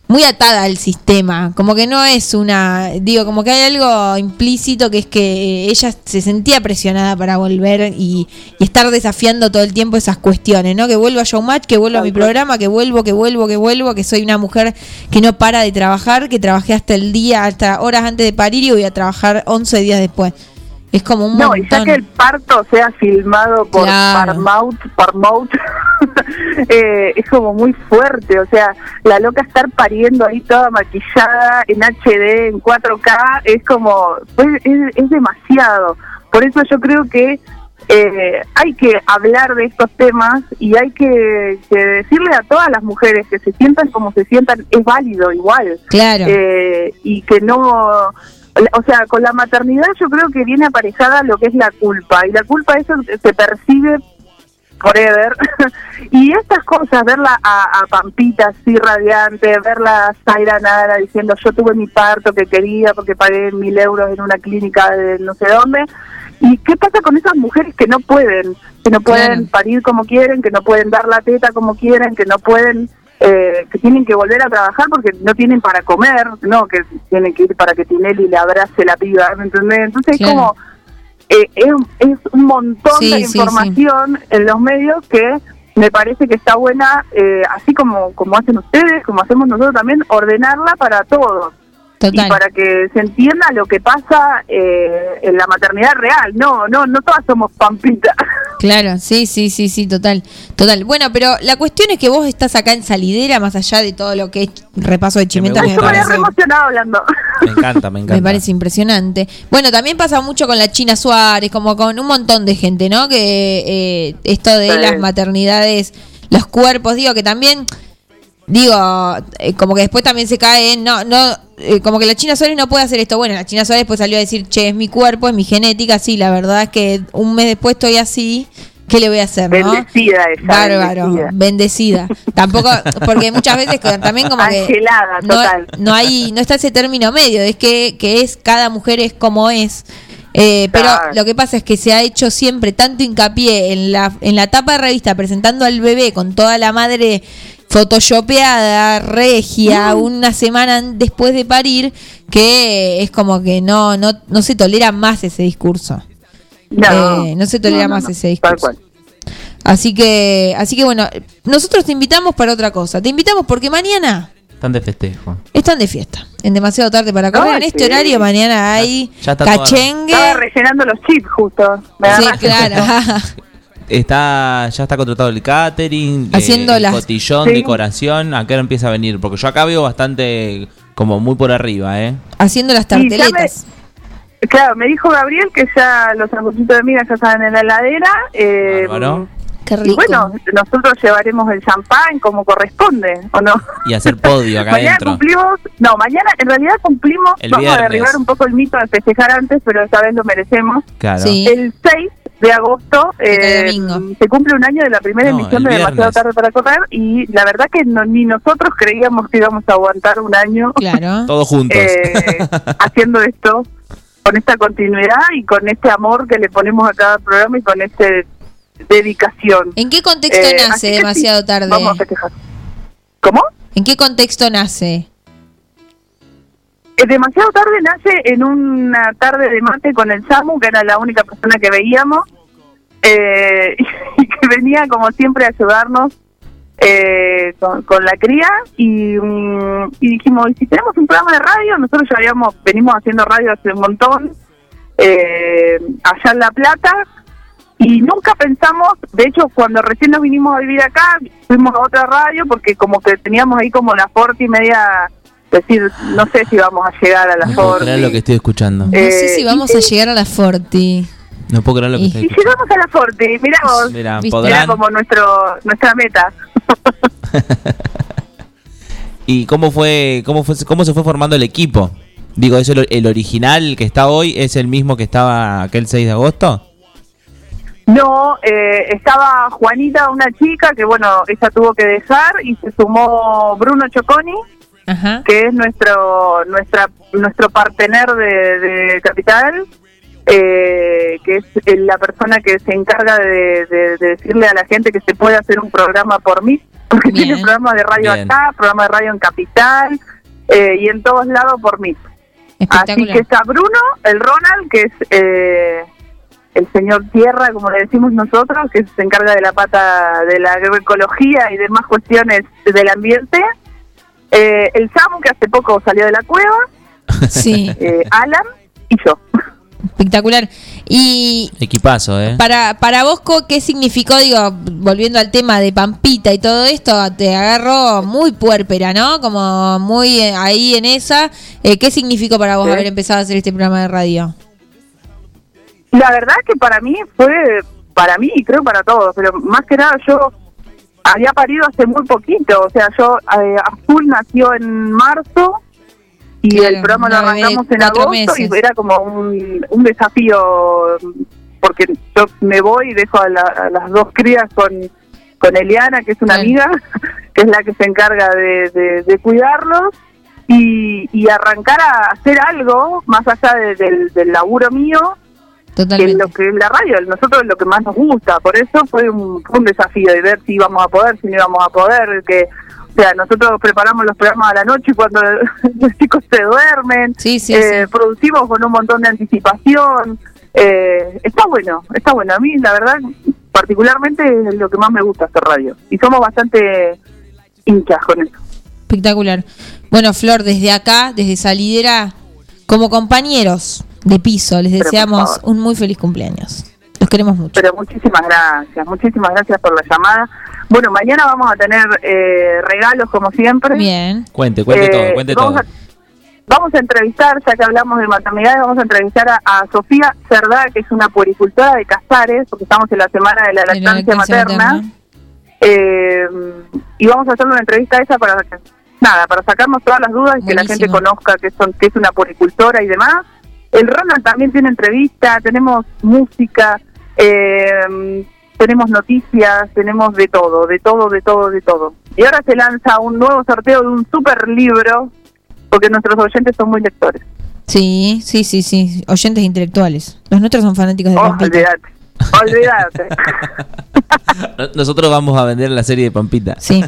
[SPEAKER 3] muy atada al sistema, como que no es una, digo, como que hay algo implícito que es que ella se sentía presionada para volver y, y estar desafiando todo el tiempo esas cuestiones, ¿no? Que vuelva a Showmatch, que vuelva a mi programa, que vuelvo, que vuelvo, que vuelvo, que soy una mujer que no para de trabajar, que trabajé hasta el día, hasta horas antes de parir y voy a trabajar 11 días después. Es como un
[SPEAKER 12] No, y ya que el parto sea filmado por
[SPEAKER 3] Claro.
[SPEAKER 12] Paramount, Paramount <laughs> <laughs> eh, es como muy fuerte. O sea, la loca estar pariendo ahí toda maquillada en HD, en 4K, es como, pues, es, es demasiado. Por eso yo creo que eh, hay que hablar de estos temas y hay que, que decirle a todas las mujeres que se sientan como se sientan, es válido igual.
[SPEAKER 3] Claro.
[SPEAKER 12] Eh, y que no o sea con la maternidad yo creo que viene aparejada lo que es la culpa y la culpa eso se percibe forever. <laughs> Y estas cosas verla a, a Pampita así radiante verla a Zaira Nara diciendo yo tuve mi parto que quería porque pagué mil euros en una clínica de no sé dónde ¿Y qué pasa con esas mujeres que no pueden? Que no pueden parir como quieren, que no pueden dar la teta como quieren, que no pueden, eh, que tienen que volver a trabajar porque no tienen para comer, no, que tienen que ir para que Tinelli le abrace la piba, ¿me entendés? Entonces es como, eh, es, es un montón
[SPEAKER 3] Sí,
[SPEAKER 12] de
[SPEAKER 3] sí, sí.
[SPEAKER 12] información en los medios que me parece que está buena, eh, así como, como hacen ustedes, como hacemos nosotros también, ordenarla para todos.
[SPEAKER 3] Total.
[SPEAKER 12] Y para que se entienda lo que pasa eh, en la maternidad real. No, no, no todas somos pampitas. <laughs>
[SPEAKER 3] Claro, sí, sí, sí, sí, total, total. Bueno, pero la cuestión es que vos estás acá en Salidera, más allá de todo lo que es repaso de chimenta,
[SPEAKER 1] me
[SPEAKER 3] parece,
[SPEAKER 12] hablando.
[SPEAKER 1] Me encanta, me <laughs> encanta.
[SPEAKER 3] me parece impresionante. Bueno, también pasa mucho con la China Suárez, como con un montón de gente, ¿no? Que eh, esto de
[SPEAKER 12] Sí.
[SPEAKER 3] las maternidades, los cuerpos, digo, que también, digo, eh, como que después también se cae en, no, no, eh, como que la China Suárez no puede hacer esto. Bueno, la China Suárez después salió a decir, che, es mi cuerpo, es mi genética, sí, la verdad es que un mes después estoy así. ¿Qué le voy a hacer, no?
[SPEAKER 12] Bendecida ella.
[SPEAKER 3] Bárbaro,
[SPEAKER 12] bendecida.
[SPEAKER 3] bendecida. Tampoco, porque muchas veces también como que
[SPEAKER 12] Angelada,
[SPEAKER 3] no,
[SPEAKER 12] total.
[SPEAKER 3] no hay, no está ese término medio, es que, que es cada mujer es como es. Eh, pero lo que pasa es que se ha hecho siempre tanto hincapié en la, en la tapa de revista presentando al bebé con toda la madre photoshopeada, regia, una semana después de parir, que es como que no, no, no se tolera más ese discurso.
[SPEAKER 12] No,
[SPEAKER 3] Eh, no se tolera
[SPEAKER 12] No, no,
[SPEAKER 3] más
[SPEAKER 12] no,
[SPEAKER 3] ese
[SPEAKER 12] tal
[SPEAKER 3] discurso.
[SPEAKER 12] cual.
[SPEAKER 3] Así que, así que bueno, nosotros te invitamos para otra cosa. Te invitamos porque mañana
[SPEAKER 1] Están de festejo.
[SPEAKER 3] están de fiesta. En demasiado tarde para correr.
[SPEAKER 12] Ah,
[SPEAKER 3] en este
[SPEAKER 12] sí.
[SPEAKER 3] horario mañana hay
[SPEAKER 1] Ya está toda-
[SPEAKER 3] cachengue.
[SPEAKER 12] Estaba rellenando los chips justo. Me
[SPEAKER 3] Sí, claro. <laughs>
[SPEAKER 1] Está, ya está contratado el catering, eh,
[SPEAKER 3] Haciendo
[SPEAKER 1] el
[SPEAKER 3] las-
[SPEAKER 1] cotillón,
[SPEAKER 12] Sí.
[SPEAKER 1] decoración. ¿A qué hora empieza a venir? Porque yo acá veo bastante, como muy por arriba, ¿eh?
[SPEAKER 3] Haciendo las
[SPEAKER 12] Sí, ya me-
[SPEAKER 3] tarteletas.
[SPEAKER 12] Claro, me dijo Gabriel que ya los sanguchitos de miga ya están en la heladera. Eh,
[SPEAKER 1] Bárbaro.
[SPEAKER 3] Qué
[SPEAKER 12] y
[SPEAKER 3] rico.
[SPEAKER 12] bueno, nosotros llevaremos el champán como corresponde, ¿o no?
[SPEAKER 1] Y hacer podio acá <laughs>
[SPEAKER 12] mañana
[SPEAKER 1] adentro.
[SPEAKER 12] cumplimos, no, mañana en realidad cumplimos,
[SPEAKER 1] El
[SPEAKER 12] vamos a
[SPEAKER 1] viernes.
[SPEAKER 12] derribar un poco el mito de festejar antes, pero esta vez lo merecemos.
[SPEAKER 1] Claro.
[SPEAKER 3] Sí.
[SPEAKER 12] El 6 de agosto eh,
[SPEAKER 3] domingo.
[SPEAKER 12] se cumple un año de la primera
[SPEAKER 1] No,
[SPEAKER 12] emisión de Demasiado. Tarde para Correr y la verdad que no- ni nosotros creíamos que íbamos a aguantar un año
[SPEAKER 3] Claro. <laughs>
[SPEAKER 1] Todos juntos.
[SPEAKER 12] eh, haciendo esto con esta continuidad y con este amor que le ponemos a cada programa y con esta dedicación.
[SPEAKER 3] ¿En qué contexto
[SPEAKER 12] Eh,
[SPEAKER 3] nace demasiado
[SPEAKER 12] sí,
[SPEAKER 3] tarde?
[SPEAKER 12] Vamos a festejar. ¿Cómo?
[SPEAKER 3] ¿En qué contexto nace?
[SPEAKER 12] Eh, Demasiado tarde nace en una tarde de mate con el Samu, que era la única persona que veíamos, eh, <laughs> y que venía como siempre a ayudarnos eh, con, la cría. Y, mm, y dijimos, ¿y si tenemos un programa de radio? Nosotros ya habíamos, venimos haciendo radio hace un montón, eh, allá en La Plata, y nunca pensamos, de hecho, cuando recién nos vinimos a vivir acá, fuimos a otra radio porque como que teníamos ahí como la Forti media, decir, no sé si vamos a llegar a la
[SPEAKER 1] No puedo
[SPEAKER 12] Forti.
[SPEAKER 1] creer lo que estoy escuchando.
[SPEAKER 3] No
[SPEAKER 12] Eh,
[SPEAKER 3] sé si vamos
[SPEAKER 12] y-
[SPEAKER 3] a llegar a la Forti.
[SPEAKER 1] No puedo creer lo que
[SPEAKER 3] y-
[SPEAKER 1] estoy
[SPEAKER 12] Y
[SPEAKER 1] escuchando.
[SPEAKER 12] llegamos a la Forti, mirá vos, era
[SPEAKER 1] podrán.
[SPEAKER 12] como nuestro nuestra meta. <laughs>
[SPEAKER 1] ¿Y cómo fue, cómo fue, cómo se fue formando el equipo? Digo, ¿es el, el original que está hoy? ¿Es el mismo que estaba aquel 6 de agosto?
[SPEAKER 12] No, eh, estaba Juanita, una chica que bueno, ella tuvo que dejar y se sumó Bruno Choconi,
[SPEAKER 3] Ajá.
[SPEAKER 12] que es nuestro nuestra nuestro partener de, de Capital, eh, que es eh, la persona que se encarga de, de- de decirle a la gente que se puede hacer un programa por mí, porque
[SPEAKER 3] Bien.
[SPEAKER 12] tiene programa de radio
[SPEAKER 1] Bien.
[SPEAKER 12] acá, programa de radio en Capital eh, y en todos lados por mí. Así que está Bruno, el Ronald, que es eh, el señor Tierra, como le decimos nosotros, que se encarga de la pata de la agroecología y demás cuestiones del ambiente. Eh, el Samu, que hace poco salió de la cueva.
[SPEAKER 3] Sí,
[SPEAKER 12] eh, Alan y yo.
[SPEAKER 3] espectacular. Y
[SPEAKER 1] Equipazo, ¿eh?
[SPEAKER 3] para, para vos, Co, ¿qué significó, digo, volviendo al tema de Pampita y todo esto, te agarró muy puérpera, ¿no? Como muy eh, ahí en esa. Eh, ¿Qué significó para vos
[SPEAKER 12] Sí.
[SPEAKER 3] haber empezado a hacer este programa de radio?
[SPEAKER 12] La verdad que para mí fue, para mí y creo para todos, pero más que nada yo había parido hace muy poquito, o sea, yo, eh, Azul nació en marzo y
[SPEAKER 3] Claro,
[SPEAKER 12] el programa lo arrancamos en
[SPEAKER 3] cuatro
[SPEAKER 12] agosto
[SPEAKER 3] meses.
[SPEAKER 12] y era como un, un desafío porque yo me voy y dejo a, la- a las dos crías con, con Eliana, que es una amiga, <laughs> que es la que se encarga de, de- de cuidarlos, y, y arrancar a hacer algo más allá de- del, del laburo mío,
[SPEAKER 3] Totalmente.
[SPEAKER 12] que es lo que es la radio, nosotros es lo que más nos gusta, por eso fue un, fue un desafío de ver si íbamos a poder, si no íbamos a poder, que o sea, nosotros preparamos los programas a la noche y cuando <laughs> los chicos se duermen,
[SPEAKER 3] Sí, sí,
[SPEAKER 12] eh, producimos con un montón de anticipación, eh, está bueno, está bueno, a mí la verdad particularmente es lo que más me gusta hacer radio y somos bastante hinchas con eso.
[SPEAKER 3] Espectacular. Bueno, Flor, desde acá, desde Salidera, como compañeros de piso, les deseamos un muy feliz cumpleaños. Los queremos mucho.
[SPEAKER 12] Pero muchísimas gracias, muchísimas gracias por la llamada. Bueno, mañana vamos a tener eh, regalos como siempre.
[SPEAKER 3] Bien.
[SPEAKER 1] Cuente, cuente
[SPEAKER 12] Eh,
[SPEAKER 1] todo, cuente
[SPEAKER 12] vamos
[SPEAKER 1] todo.
[SPEAKER 12] A, vamos a entrevistar, ya que hablamos de maternidad, vamos a entrevistar a, a Sofía Cerdá, que es una puericultora de Casares, porque estamos en la semana de la
[SPEAKER 3] De la
[SPEAKER 12] lactancia materna.
[SPEAKER 3] materna.
[SPEAKER 12] Eh, y vamos a hacerle una entrevista a ella para nada, para sacarnos todas las dudas y que la gente conozca que son que es una puericultora y demás. El Ronald también tiene entrevista, tenemos música, eh, tenemos noticias, tenemos de todo, de todo, de todo, de todo. Y ahora se lanza un nuevo sorteo de un super libro, porque nuestros oyentes son muy lectores.
[SPEAKER 3] Sí, sí, sí, sí. Oyentes intelectuales. Los nuestros son fanáticos de
[SPEAKER 12] Oh,
[SPEAKER 3] Pampita.
[SPEAKER 12] olvídate, olvídate. <laughs>
[SPEAKER 1] No- Nosotros vamos a vender la serie de Pampita.
[SPEAKER 3] Sí.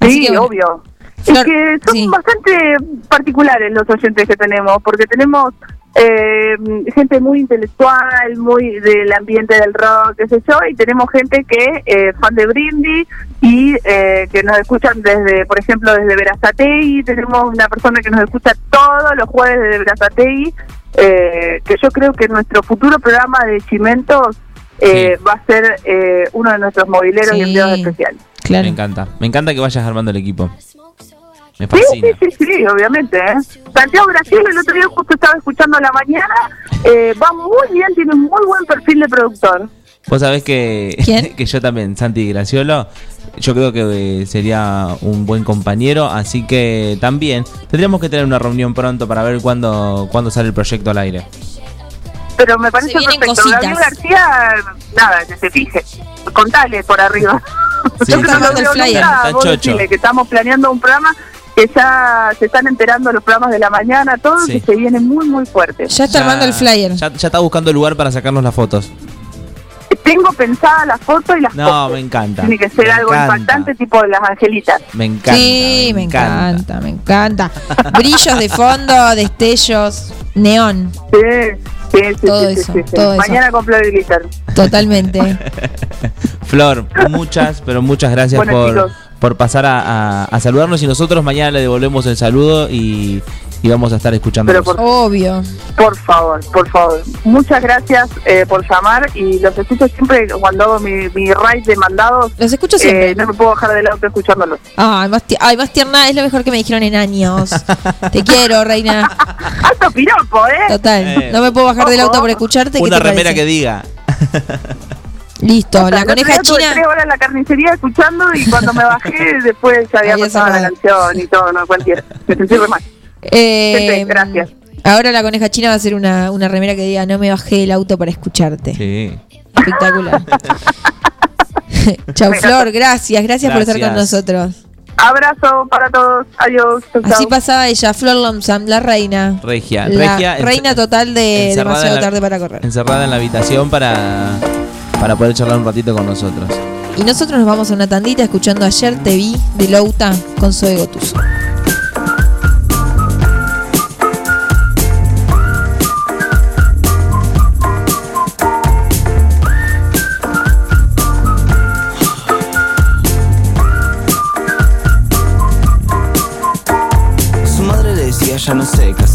[SPEAKER 3] Así
[SPEAKER 12] Sí,
[SPEAKER 3] que bueno.
[SPEAKER 12] obvio. Es que son bastante particulares los oyentes que tenemos, porque tenemos eh, gente muy intelectual, muy del ambiente del rock, qué sé yo, y tenemos gente que eh, fan de Brindy y eh, que nos escuchan desde, por ejemplo, desde Verazategui, tenemos una persona que nos escucha todos los jueves desde Verazategui, eh, que yo creo que nuestro futuro programa de Chimentos eh, va a ser eh, uno de nuestros mobileros y
[SPEAKER 3] Sí.
[SPEAKER 12] enviados especiales.
[SPEAKER 1] Me encanta. Me encanta que vayas armando el equipo. Me
[SPEAKER 12] Sí,
[SPEAKER 1] fascina.
[SPEAKER 12] sí, sí, sí, obviamente. ¿eh? Santiago Brasil, el otro día justo estaba escuchando a la mañana, eh, va muy bien, tiene un muy buen perfil de productor.
[SPEAKER 1] Vos sabés que, <laughs> que yo también, Santi Graciolo, yo creo que eh, sería un buen compañero, así que también tendríamos que tener una reunión pronto para ver cuándo, cuándo sale el proyecto al aire.
[SPEAKER 12] Pero me parece perfecto.
[SPEAKER 3] cositas.
[SPEAKER 12] Gabriel García, nada, que se fije. Contale por arriba.
[SPEAKER 1] Sí, <laughs>
[SPEAKER 12] Yo creo que no
[SPEAKER 1] flyer.
[SPEAKER 12] nunca,
[SPEAKER 1] Está
[SPEAKER 12] vos que estamos planeando un programa que ya se están enterando los programas de la mañana, todo
[SPEAKER 1] Sí.
[SPEAKER 12] que se viene muy, muy fuerte.
[SPEAKER 3] Ya está armando el flyer.
[SPEAKER 1] Ya, ya está buscando el lugar para sacarnos las fotos.
[SPEAKER 12] Tengo pensada la foto y las
[SPEAKER 1] No,
[SPEAKER 12] fotos.
[SPEAKER 1] me encanta.
[SPEAKER 12] Tiene que ser
[SPEAKER 1] me
[SPEAKER 12] algo
[SPEAKER 1] encanta,
[SPEAKER 12] impactante, tipo de las angelitas.
[SPEAKER 1] Me encanta.
[SPEAKER 3] sí, me encanta. me encanta. Brillos de fondo, destellos, neón.
[SPEAKER 12] Sí, sí, sí.
[SPEAKER 3] Todo
[SPEAKER 12] sí, sí,
[SPEAKER 3] eso,
[SPEAKER 12] sí, sí.
[SPEAKER 3] todo eso.
[SPEAKER 12] Mañana compro el glitter.
[SPEAKER 3] Totalmente. <laughs>
[SPEAKER 1] Flor, muchas, pero muchas gracias
[SPEAKER 12] Bueno,
[SPEAKER 1] por,
[SPEAKER 12] chicos.
[SPEAKER 1] Por pasar a, a- a saludarnos y nosotros mañana le devolvemos el saludo y, y vamos a estar escuchando.
[SPEAKER 12] Pero por-
[SPEAKER 3] Obvio.
[SPEAKER 12] Por favor, por favor. Muchas gracias eh, por llamar y los escucho siempre cuando hago mi, mi ride de mandados.
[SPEAKER 3] Los escucho siempre.
[SPEAKER 12] Eh, no me puedo bajar del auto escuchándolos.
[SPEAKER 3] Ay, más, ay, más tierna, es lo mejor que me dijeron en años. <laughs> Te quiero, reina. <laughs>
[SPEAKER 12] Alto piropo, ¿eh?
[SPEAKER 3] Total.
[SPEAKER 1] Eh.
[SPEAKER 3] No me puedo bajar del auto por escucharte. ¿qué
[SPEAKER 1] Una
[SPEAKER 3] te
[SPEAKER 1] remera
[SPEAKER 3] parece?
[SPEAKER 1] que diga. <laughs>
[SPEAKER 3] Listo,
[SPEAKER 12] O sea,
[SPEAKER 3] la
[SPEAKER 12] el
[SPEAKER 3] coneja
[SPEAKER 12] tuve
[SPEAKER 3] china.
[SPEAKER 12] tres horas en la carnicería escuchando y cuando me bajé <laughs> después ya había pasado la canción y todo, no cualquier. Me sentí re mal.
[SPEAKER 3] Eh,
[SPEAKER 12] Gente, gracias.
[SPEAKER 3] Ahora la coneja china va a hacer una, una remera que diga no me bajé del auto para escucharte.
[SPEAKER 1] Sí.
[SPEAKER 3] Espectacular. <laughs> Chau Flor, gracias, gracias, por estar con nosotros.
[SPEAKER 12] Abrazo para todos. Adiós. Chau,
[SPEAKER 3] Así
[SPEAKER 12] chau.
[SPEAKER 3] pasaba ella, Flor Lomsam, la reina.
[SPEAKER 1] Regia,
[SPEAKER 3] La
[SPEAKER 1] regia.
[SPEAKER 3] reina total de
[SPEAKER 1] encerrada
[SPEAKER 3] demasiado
[SPEAKER 1] en la-
[SPEAKER 3] tarde para correr.
[SPEAKER 1] Encerrada en la habitación para, para poder charlar un ratito con nosotros.
[SPEAKER 3] Y nosotros nos vamos a una tandita escuchando Ayer te vi de Louta con Zoe Gotuso.
[SPEAKER 13] Su madre le decía ya no sé qué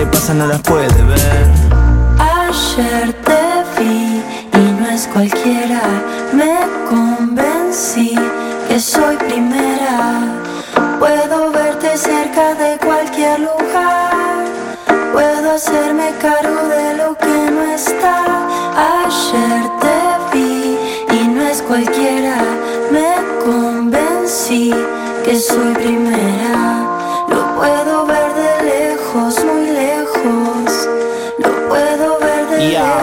[SPEAKER 13] le pasan no las puede ver
[SPEAKER 11] Ayer te vi y no es cualquiera. Me convencí que soy primera. Puedo verte cerca de cualquier lugar. Puedo hacerme cargo de lo que no está. Ayer te vi y no es cualquiera. Me convencí que soy primera. Lo puedo ver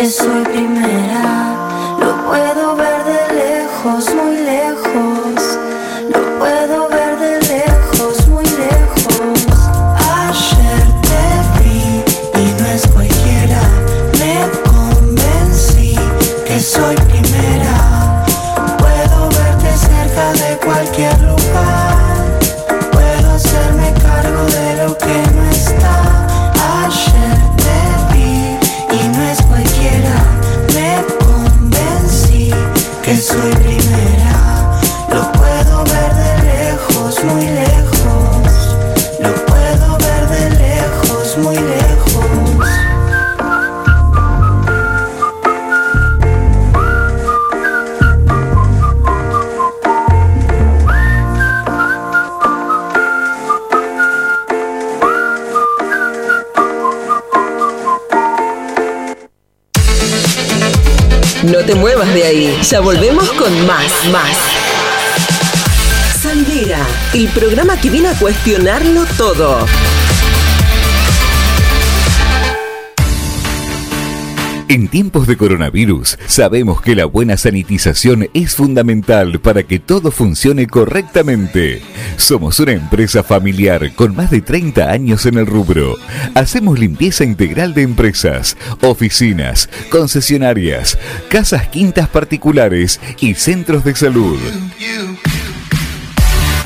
[SPEAKER 11] Que soy primera.
[SPEAKER 5] Ya volvemos con más, más. Sandera, el programa que viene a cuestionarlo todo.
[SPEAKER 14] En tiempos de coronavirus, sabemos que la buena sanitización es fundamental para que todo funcione correctamente. Somos una empresa familiar con más de 30 años en el rubro. Hacemos limpieza integral de empresas, oficinas, concesionarias, casas quintas particulares y centros de salud.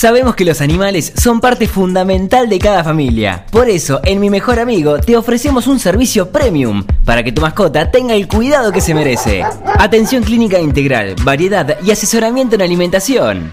[SPEAKER 8] Sabemos que los animales son parte fundamental de cada familia. Por eso, en Mi Mejor Amigo te ofrecemos un servicio premium para que tu mascota tenga el cuidado que se merece. Atención clínica integral, variedad y asesoramiento en alimentación.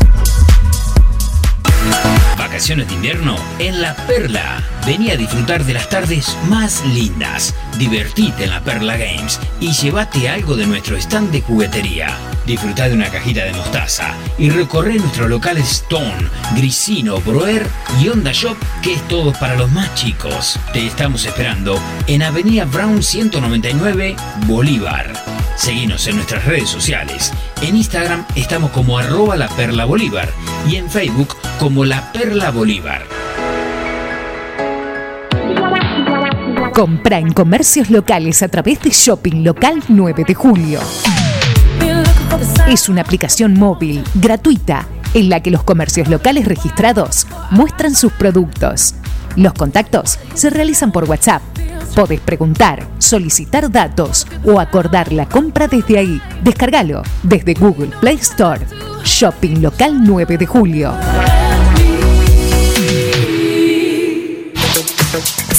[SPEAKER 6] Vacaciones de invierno en La Perla. Vení a disfrutar de las tardes más lindas. Divertite en La Perla Games y llévate algo de nuestro stand de juguetería. Disfruta de una cajita de mostaza y recorre nuestros locales Stone, Grisino, Broer y Onda Shop, que es todo para los más chicos. Te estamos esperando en Avenida Brown 199, Bolívar. Seguinos en nuestras redes sociales. En Instagram estamos como arroba la perla bolívar y en Facebook como la perla bolívar.
[SPEAKER 7] Compra en comercios locales a través de Shopping Local 9 de Julio. Es una aplicación móvil gratuita en la que los comercios locales registrados muestran sus productos. Los contactos se realizan por WhatsApp. Podés preguntar, solicitar datos o acordar la compra desde ahí. Descárgalo desde Google Play Store. Shopping Local 9 de Julio.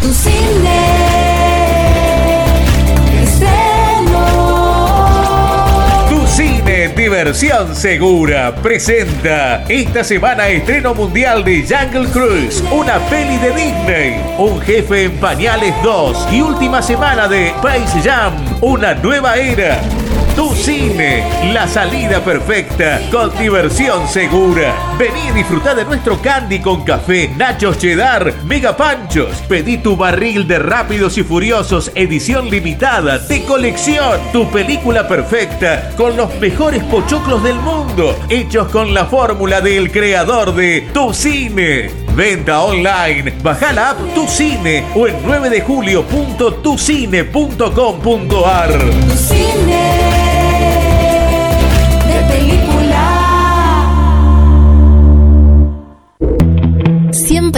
[SPEAKER 15] Tu cine.
[SPEAKER 9] Tu cine Diversión Segura presenta esta semana estreno mundial de Jungle Cruise, una peli de Disney, Un jefe en pañales 2 y última semana de Space Jam, una nueva era. Tu cine, la salida perfecta con diversión segura. Vení y disfrutá de nuestro candy con café, nachos cheddar, mega panchos. Pedí tu barril de Rápidos y Furiosos edición limitada de colección. Tu película perfecta con los mejores pochoclos del mundo, hechos con la fórmula del creador de Tu cine. Venta online. Baja la app Tu Cine o en 9 de julio.tucine.com.ar.
[SPEAKER 15] Tu cine.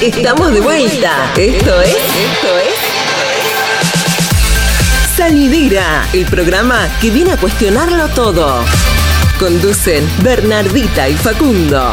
[SPEAKER 5] Estamos de vuelta. Esto es. Esto es. Salidera, el programa que viene a cuestionarlo todo. Conducen Bernardita y Facundo.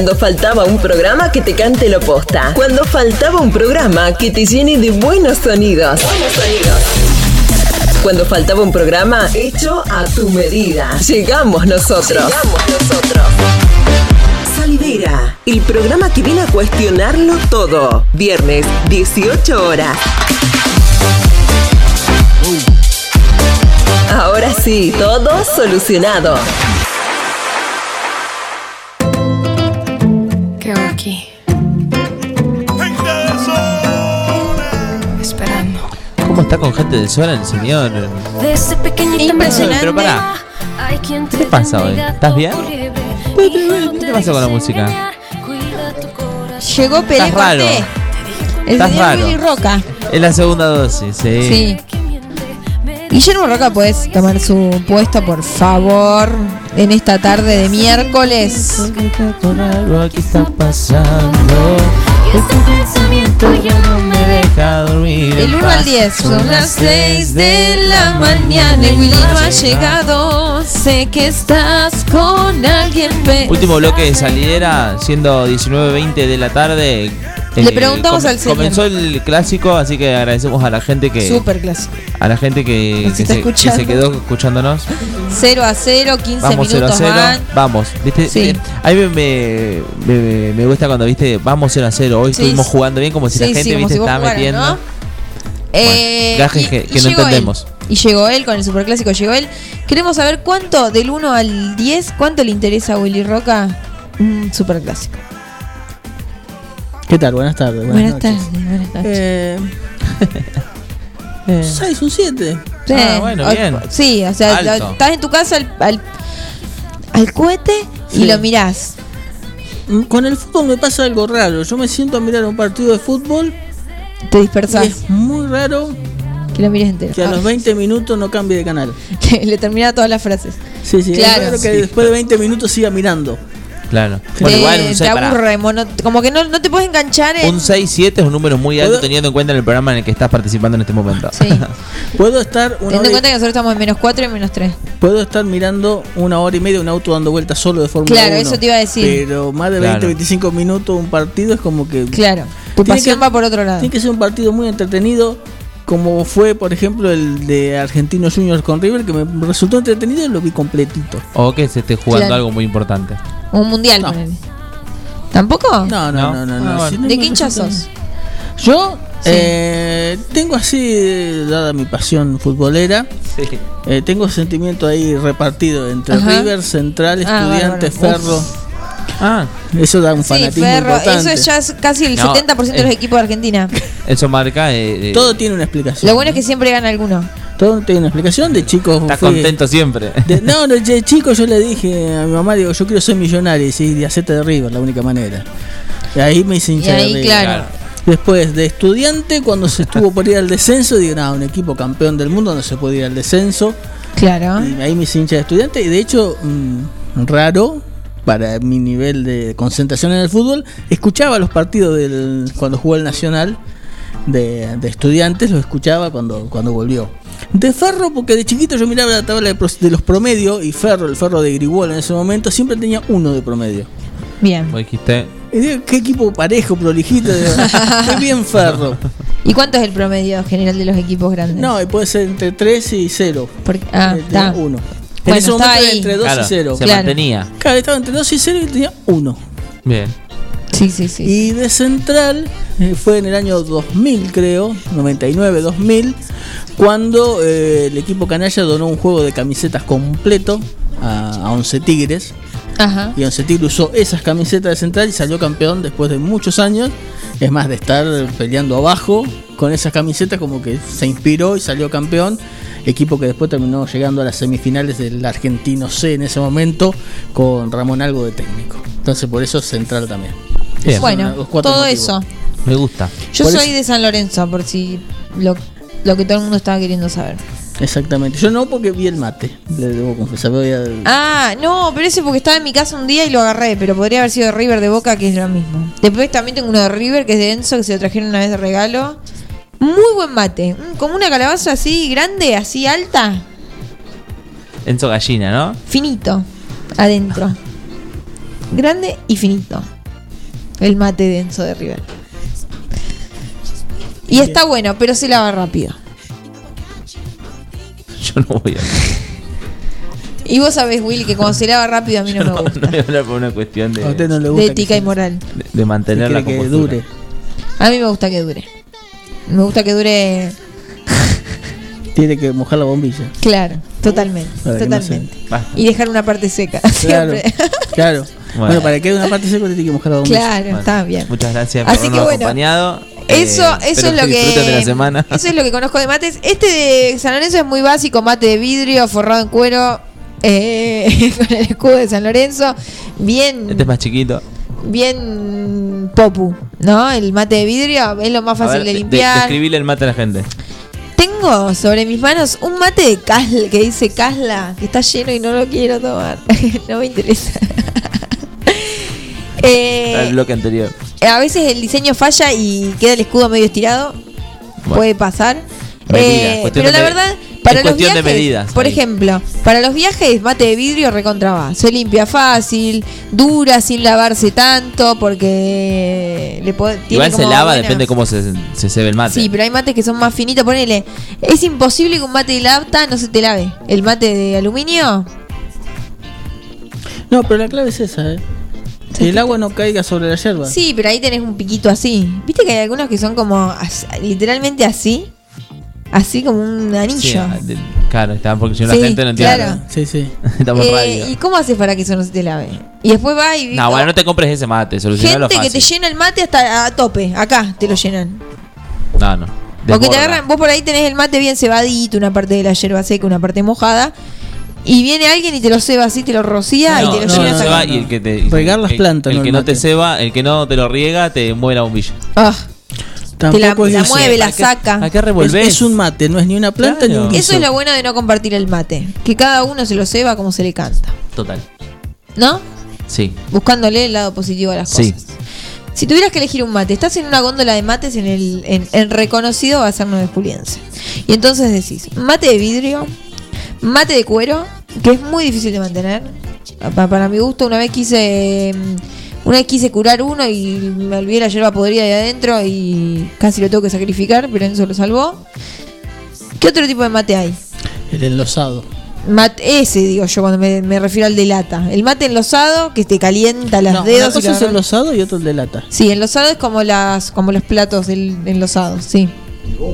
[SPEAKER 5] Cuando faltaba un programa que te cante lo posta. Cuando faltaba un programa que te llene de buenos sonidos. Buenos sonidos. Cuando faltaba un programa hecho a tu medida. Llegamos nosotros. Llegamos nosotros. Salidera, el programa que viene a cuestionarlo todo. Viernes, 18 horas. Ahora sí, todo solucionado.
[SPEAKER 1] Está con gente del sol el señor?
[SPEAKER 3] Impresionante.
[SPEAKER 1] Pero pará, ¿qué te pasa hoy? ¿Estás bien? ¿Qué te pasa con la música?
[SPEAKER 3] Llegó Pelé
[SPEAKER 1] Estás raro.
[SPEAKER 3] El
[SPEAKER 1] Estás
[SPEAKER 3] señor
[SPEAKER 1] raro.
[SPEAKER 3] Willy Roca.
[SPEAKER 1] Es la segunda dosis, sí.
[SPEAKER 3] Sí. Guillermo Roca, puedes tomar su puesto, por favor, en esta tarde de miércoles.
[SPEAKER 1] Algo aquí está pasando.
[SPEAKER 15] Este pensamiento ya no
[SPEAKER 1] Deja dormir.
[SPEAKER 3] Del 1 al 10, son las 6 de la mañana. y Willy no ha llegado. Sé que estás con alguien.
[SPEAKER 1] Último bloque de salidera, siendo 19.20 de la tarde. Eh,
[SPEAKER 3] Le preguntamos al señor.
[SPEAKER 1] Comenzó el clásico, así que agradecemos a la gente que.
[SPEAKER 3] Súper clásico.
[SPEAKER 1] A la gente que, que se, que se quedó escuchándonos.
[SPEAKER 3] 0 a 0, 15
[SPEAKER 1] Vamos 0 a
[SPEAKER 3] minutos
[SPEAKER 1] 0.
[SPEAKER 3] van.
[SPEAKER 1] Vamos. ¿Viste?
[SPEAKER 3] Sí.
[SPEAKER 1] Eh, A mí me, me, me- gusta cuando viste, vamos 0 a 0. Hoy
[SPEAKER 3] Sí,
[SPEAKER 1] estuvimos
[SPEAKER 3] sí.
[SPEAKER 1] jugando bien, como si la gente viste,
[SPEAKER 3] si
[SPEAKER 1] estaba
[SPEAKER 3] jugaras,
[SPEAKER 1] metiendo.
[SPEAKER 3] ¿no? Eh,
[SPEAKER 1] gajes
[SPEAKER 3] y-
[SPEAKER 1] que-
[SPEAKER 3] y
[SPEAKER 1] que no
[SPEAKER 3] llegó él.
[SPEAKER 1] entendemos.
[SPEAKER 3] Y llegó él con el superclásico, llegó él. Queremos saber cuánto, del 1 al 10, cuánto le interesa a Willy Roca un superclásico.
[SPEAKER 16] ¿Qué tal? Buenas tardes.
[SPEAKER 3] Buenas,
[SPEAKER 16] noches.
[SPEAKER 3] tardes, buenas noches.
[SPEAKER 16] Eh, <laughs> 6, un 7.
[SPEAKER 3] Sí, o- Sí, o sea,
[SPEAKER 16] Alto.
[SPEAKER 3] estás en tu casa al, al, al cohete y
[SPEAKER 16] Sí.
[SPEAKER 3] lo mirás.
[SPEAKER 16] Mm, Con el fútbol me pasa algo raro. Yo me siento a mirar un partido de fútbol.
[SPEAKER 3] Te dispersás.
[SPEAKER 16] Y es muy raro
[SPEAKER 3] Que lo mires entero.
[SPEAKER 16] que a
[SPEAKER 3] Ah,
[SPEAKER 16] los 20 minutos no cambie de canal. <laughs>
[SPEAKER 3] que le termina todas las frases.
[SPEAKER 16] Sí, sí,
[SPEAKER 3] Claro.
[SPEAKER 16] es raro que
[SPEAKER 3] Sí.
[SPEAKER 16] después de 20 minutos siga mirando.
[SPEAKER 1] Claro.
[SPEAKER 3] Te,
[SPEAKER 1] Bueno, igual un
[SPEAKER 3] te
[SPEAKER 1] 6 pará.
[SPEAKER 3] aburre, mono- como que no, no te puedes enganchar en...
[SPEAKER 1] Un 6-7 es un número muy alto
[SPEAKER 16] ¿Puedo?
[SPEAKER 1] teniendo en cuenta en el programa en el que estás participando en este momento.
[SPEAKER 3] Sí. <laughs>
[SPEAKER 16] Puedo estar una
[SPEAKER 3] Teniendo en cuenta que nosotros estamos en menos 4 y menos 3.
[SPEAKER 16] Puedo estar mirando una hora y media un auto dando vueltas solo de Fórmula
[SPEAKER 3] Claro,
[SPEAKER 16] 1.
[SPEAKER 3] eso te iba a decir.
[SPEAKER 16] Pero más de 20,
[SPEAKER 1] Claro.
[SPEAKER 16] 25 minutos un partido es como que.
[SPEAKER 3] Claro. Tu pasión
[SPEAKER 16] que-
[SPEAKER 3] va por otro lado.
[SPEAKER 16] Tiene que ser un partido muy entretenido. Como fue, por ejemplo, el de Argentinos Juniors con River, que me resultó entretenido y lo vi completito.
[SPEAKER 1] O que se esté jugando
[SPEAKER 3] Claro.
[SPEAKER 1] algo muy importante.
[SPEAKER 3] Un mundial, ponele. ¿Tampoco?
[SPEAKER 16] No, no,
[SPEAKER 1] No.
[SPEAKER 16] no, no.
[SPEAKER 1] Ah,
[SPEAKER 16] no.
[SPEAKER 1] bueno.
[SPEAKER 16] Si no
[SPEAKER 3] ¿De qué hincha sos?
[SPEAKER 16] Yo
[SPEAKER 3] Sí.
[SPEAKER 16] eh, tengo así, dada mi pasión futbolera, eh, tengo sentimiento ahí repartido entre
[SPEAKER 3] Ajá.
[SPEAKER 16] River, Central,
[SPEAKER 3] Ah,
[SPEAKER 16] Estudiantes,
[SPEAKER 3] bárbaro.
[SPEAKER 16] Ferro.
[SPEAKER 3] Uf.
[SPEAKER 1] Ah,
[SPEAKER 16] Eso da un
[SPEAKER 3] Sí,
[SPEAKER 16] fanatismo
[SPEAKER 3] Ferro, eso
[SPEAKER 16] importante.
[SPEAKER 3] es ya es casi el
[SPEAKER 1] No,
[SPEAKER 3] 70% de los
[SPEAKER 1] eh.
[SPEAKER 3] equipos de Argentina.
[SPEAKER 1] eso marca. eh, eh,
[SPEAKER 16] Todo tiene una explicación.
[SPEAKER 3] Lo bueno es que siempre gana alguno.
[SPEAKER 16] Todo tiene una explicación. De chicos
[SPEAKER 1] Estás
[SPEAKER 16] fui-
[SPEAKER 1] contento siempre.
[SPEAKER 16] de- no, no, <laughs> de chico yo le dije a mi mamá, digo, yo quiero ser millonario. Y sí, de hacerte de River, la única manera. Y ahí me hice hincha
[SPEAKER 3] Y
[SPEAKER 16] de
[SPEAKER 3] ahí,
[SPEAKER 16] River.
[SPEAKER 3] claro.
[SPEAKER 16] Después de <laughs> estudiante, cuando se estuvo por ir al descenso, digo, no, un equipo campeón del mundo no se puede ir al descenso.
[SPEAKER 3] Claro.
[SPEAKER 16] Y ahí me hice hincha de estudiante. Y de hecho, mm, raro para mi nivel de concentración en el fútbol, escuchaba los partidos del cuando jugó el Nacional de, de estudiantes, los escuchaba cuando, cuando volvió. De Ferro, porque de chiquito yo miraba la tabla de, de los promedios y Ferro, el Ferro de Grigol en ese momento, siempre tenía uno de promedio.
[SPEAKER 3] Bien.
[SPEAKER 16] Qué equipo parejo, prolijito. <laughs> qué bien Ferro.
[SPEAKER 3] ¿Y cuánto es el promedio general de los equipos grandes?
[SPEAKER 16] No, y puede ser entre 3 y 0.
[SPEAKER 3] Porque, ah, está.
[SPEAKER 16] 1. En ese
[SPEAKER 3] estaba
[SPEAKER 16] momento era
[SPEAKER 3] ahí.
[SPEAKER 16] entre 2
[SPEAKER 1] Claro,
[SPEAKER 16] y 0.
[SPEAKER 1] se mantenía.
[SPEAKER 16] Claro, estaba entre 2 y 0 y tenía 1.
[SPEAKER 1] Bien.
[SPEAKER 3] Sí, sí, sí.
[SPEAKER 16] Y de central eh, fue en el año 2000, creo, 99-2000, cuando eh, el equipo canalla donó un juego de camisetas completo a, a 11 Tigres.
[SPEAKER 3] Ajá.
[SPEAKER 16] Y 11 Tigres usó esas camisetas de central y salió campeón después de muchos años. Es más, de estar peleando abajo con esas camisetas, como que se inspiró y salió campeón. Equipo que después terminó llegando a las semifinales del Argentino C en ese momento con Ramón Algo de técnico. Entonces, por eso Central también. Esos
[SPEAKER 3] Bueno, todo
[SPEAKER 16] motivos.
[SPEAKER 3] eso.
[SPEAKER 1] Me gusta.
[SPEAKER 3] Yo soy
[SPEAKER 16] eso-
[SPEAKER 3] de San Lorenzo, por si lo, lo que todo el mundo estaba queriendo saber.
[SPEAKER 16] Exactamente. Yo no porque vi el mate, le debo confesar. voy a-
[SPEAKER 3] Ah, no, pero ese porque estaba en mi casa un día y lo agarré, pero podría haber sido de River de Boca, que es lo mismo. Después también tengo uno de River, que es de Enzo, que se lo trajeron una vez de regalo. Muy buen mate, mm, como una calabaza así grande, así alta,
[SPEAKER 1] Enzo Gallina, ¿no?
[SPEAKER 3] finito, adentro. grande y finito. El mate denso de River. Y está bueno, pero se lava rápido.
[SPEAKER 1] Yo no voy a
[SPEAKER 3] Y vos sabés, Willy, que cuando se lava rápido a mí no me gusta.
[SPEAKER 1] no voy a hablar por una cuestión de,
[SPEAKER 16] A usted no le
[SPEAKER 3] De
[SPEAKER 16] gusta.
[SPEAKER 3] ética y moral.
[SPEAKER 1] de- de mantener la
[SPEAKER 16] que
[SPEAKER 1] compostura.
[SPEAKER 16] dure.
[SPEAKER 3] A mí me gusta que dure. Me gusta que dure. <laughs>
[SPEAKER 16] Tiene que mojar la bombilla.
[SPEAKER 3] Claro, totalmente.
[SPEAKER 16] Para que no
[SPEAKER 3] Totalmente.
[SPEAKER 1] Basta.
[SPEAKER 3] Y dejar una parte seca. <laughs>
[SPEAKER 16] Claro,
[SPEAKER 3] Siempre.
[SPEAKER 16] claro.
[SPEAKER 1] Bueno.
[SPEAKER 16] Bueno, para que quede una parte seca tiene que mojar la bombilla.
[SPEAKER 3] Claro, está bien.
[SPEAKER 1] Muchas gracias
[SPEAKER 3] Así
[SPEAKER 1] por
[SPEAKER 3] que
[SPEAKER 1] habernos
[SPEAKER 3] bueno,
[SPEAKER 1] acompañado.
[SPEAKER 3] Eso,
[SPEAKER 1] Eh,
[SPEAKER 3] eso es lo que.
[SPEAKER 1] de la semana.
[SPEAKER 3] Eso es lo que conozco de mates. Este de San Lorenzo es muy básico: mate de vidrio, forrado en cuero, eh, <laughs> con el escudo de San Lorenzo. Bien,
[SPEAKER 1] Este es más chiquito.
[SPEAKER 3] bien popu, ¿no? El mate de vidrio es lo más fácil
[SPEAKER 1] ver,
[SPEAKER 3] de
[SPEAKER 1] de-
[SPEAKER 3] limpiar.
[SPEAKER 1] describile el mate a la gente.
[SPEAKER 3] Tengo sobre mis manos un mate de casla que dice casla, que está lleno y no lo quiero tomar. <laughs> no me interesa. Eh,
[SPEAKER 1] Al bloque anterior.
[SPEAKER 3] a veces el diseño falla y queda el escudo medio estirado.
[SPEAKER 1] Bueno.
[SPEAKER 3] Puede pasar.
[SPEAKER 1] Medidas,
[SPEAKER 3] Eh, pero la verdad,
[SPEAKER 1] es
[SPEAKER 3] para los
[SPEAKER 1] cuestión de
[SPEAKER 3] viajes,
[SPEAKER 1] medidas
[SPEAKER 3] por
[SPEAKER 1] ahí.
[SPEAKER 3] ejemplo, para los viajes, mate de vidrio recontra va. Se limpia fácil, dura sin lavarse tanto, porque le puede, tiene
[SPEAKER 1] Igual se lava,
[SPEAKER 3] buena-
[SPEAKER 1] depende cómo se, se cebe el mate.
[SPEAKER 3] Sí, pero hay mates que son más finitos. Ponele, es imposible que un mate de lata no se te lave. El mate de aluminio,
[SPEAKER 16] No, pero la clave es esa, ¿eh? Que el agua no caiga sobre la yerba.
[SPEAKER 3] sí, pero ahí tenés un piquito así. Viste que hay algunos que son como as- literalmente así. Así como un anillo.
[SPEAKER 1] Sí, ah, de- claro, está, porque si no
[SPEAKER 3] Sí,
[SPEAKER 1] la gente no entiende.
[SPEAKER 3] claro.
[SPEAKER 16] Sí, sí. <laughs>
[SPEAKER 1] Estamos
[SPEAKER 3] Eh,
[SPEAKER 1] radio.
[SPEAKER 3] ¿Y cómo haces para que eso no se te lave? Y después va y.
[SPEAKER 1] No, bueno, no te compres ese mate, solucionalo
[SPEAKER 3] Gente que
[SPEAKER 1] fácil.
[SPEAKER 3] te llena el mate hasta a tope. Acá te lo llenan.
[SPEAKER 1] No, no.
[SPEAKER 3] Porque te
[SPEAKER 1] Desborda.
[SPEAKER 3] agarran, vos por ahí tenés el mate bien cebadito, una parte de la yerba seca, una parte mojada. Y viene alguien y te lo ceba así, te lo rocía
[SPEAKER 1] No,
[SPEAKER 3] y te lo
[SPEAKER 1] no,
[SPEAKER 3] llena
[SPEAKER 1] no, y el que te
[SPEAKER 16] Regar las
[SPEAKER 1] el-
[SPEAKER 16] plantas,
[SPEAKER 1] El
[SPEAKER 16] no
[SPEAKER 1] que
[SPEAKER 16] el
[SPEAKER 1] no te ceba, el que no te lo riega, te mueve la bombilla.
[SPEAKER 3] Ah, te la, mueve, la
[SPEAKER 1] ¿Para qué-
[SPEAKER 3] saca.
[SPEAKER 1] ¿A qué
[SPEAKER 16] Es, es un mate, no es ni una planta ni un
[SPEAKER 1] Claro.
[SPEAKER 16] guiso.
[SPEAKER 3] Eso es lo bueno de no compartir el mate. Que cada uno se lo ceba como se le canta.
[SPEAKER 1] Total.
[SPEAKER 3] ¿No?
[SPEAKER 1] Sí.
[SPEAKER 3] Buscándole el lado positivo a las
[SPEAKER 1] Sí.
[SPEAKER 3] cosas. Si tuvieras que elegir un mate, estás en una góndola de mates en el en, en reconocido Bazar de Juliense. Y entonces decís, mate de vidrio, mate de cuero, que es muy difícil de mantener. Pa- Para, mi gusto, una vez quise mm, una vez quise curar uno y me olvidé la hierba podrida de adentro y casi lo tengo que sacrificar, pero eso lo salvó. ¿Qué otro tipo de mate hay?
[SPEAKER 16] El enlosado.
[SPEAKER 3] Mate, ese digo yo cuando me, me refiero al de lata. El mate enlosado que te calienta
[SPEAKER 16] No,
[SPEAKER 3] dedos.
[SPEAKER 16] una
[SPEAKER 3] y
[SPEAKER 16] cosa
[SPEAKER 3] lo
[SPEAKER 16] es enlosado y otro el de lata.
[SPEAKER 3] Sí, enlosado es como las como los platos del enlosado, sí.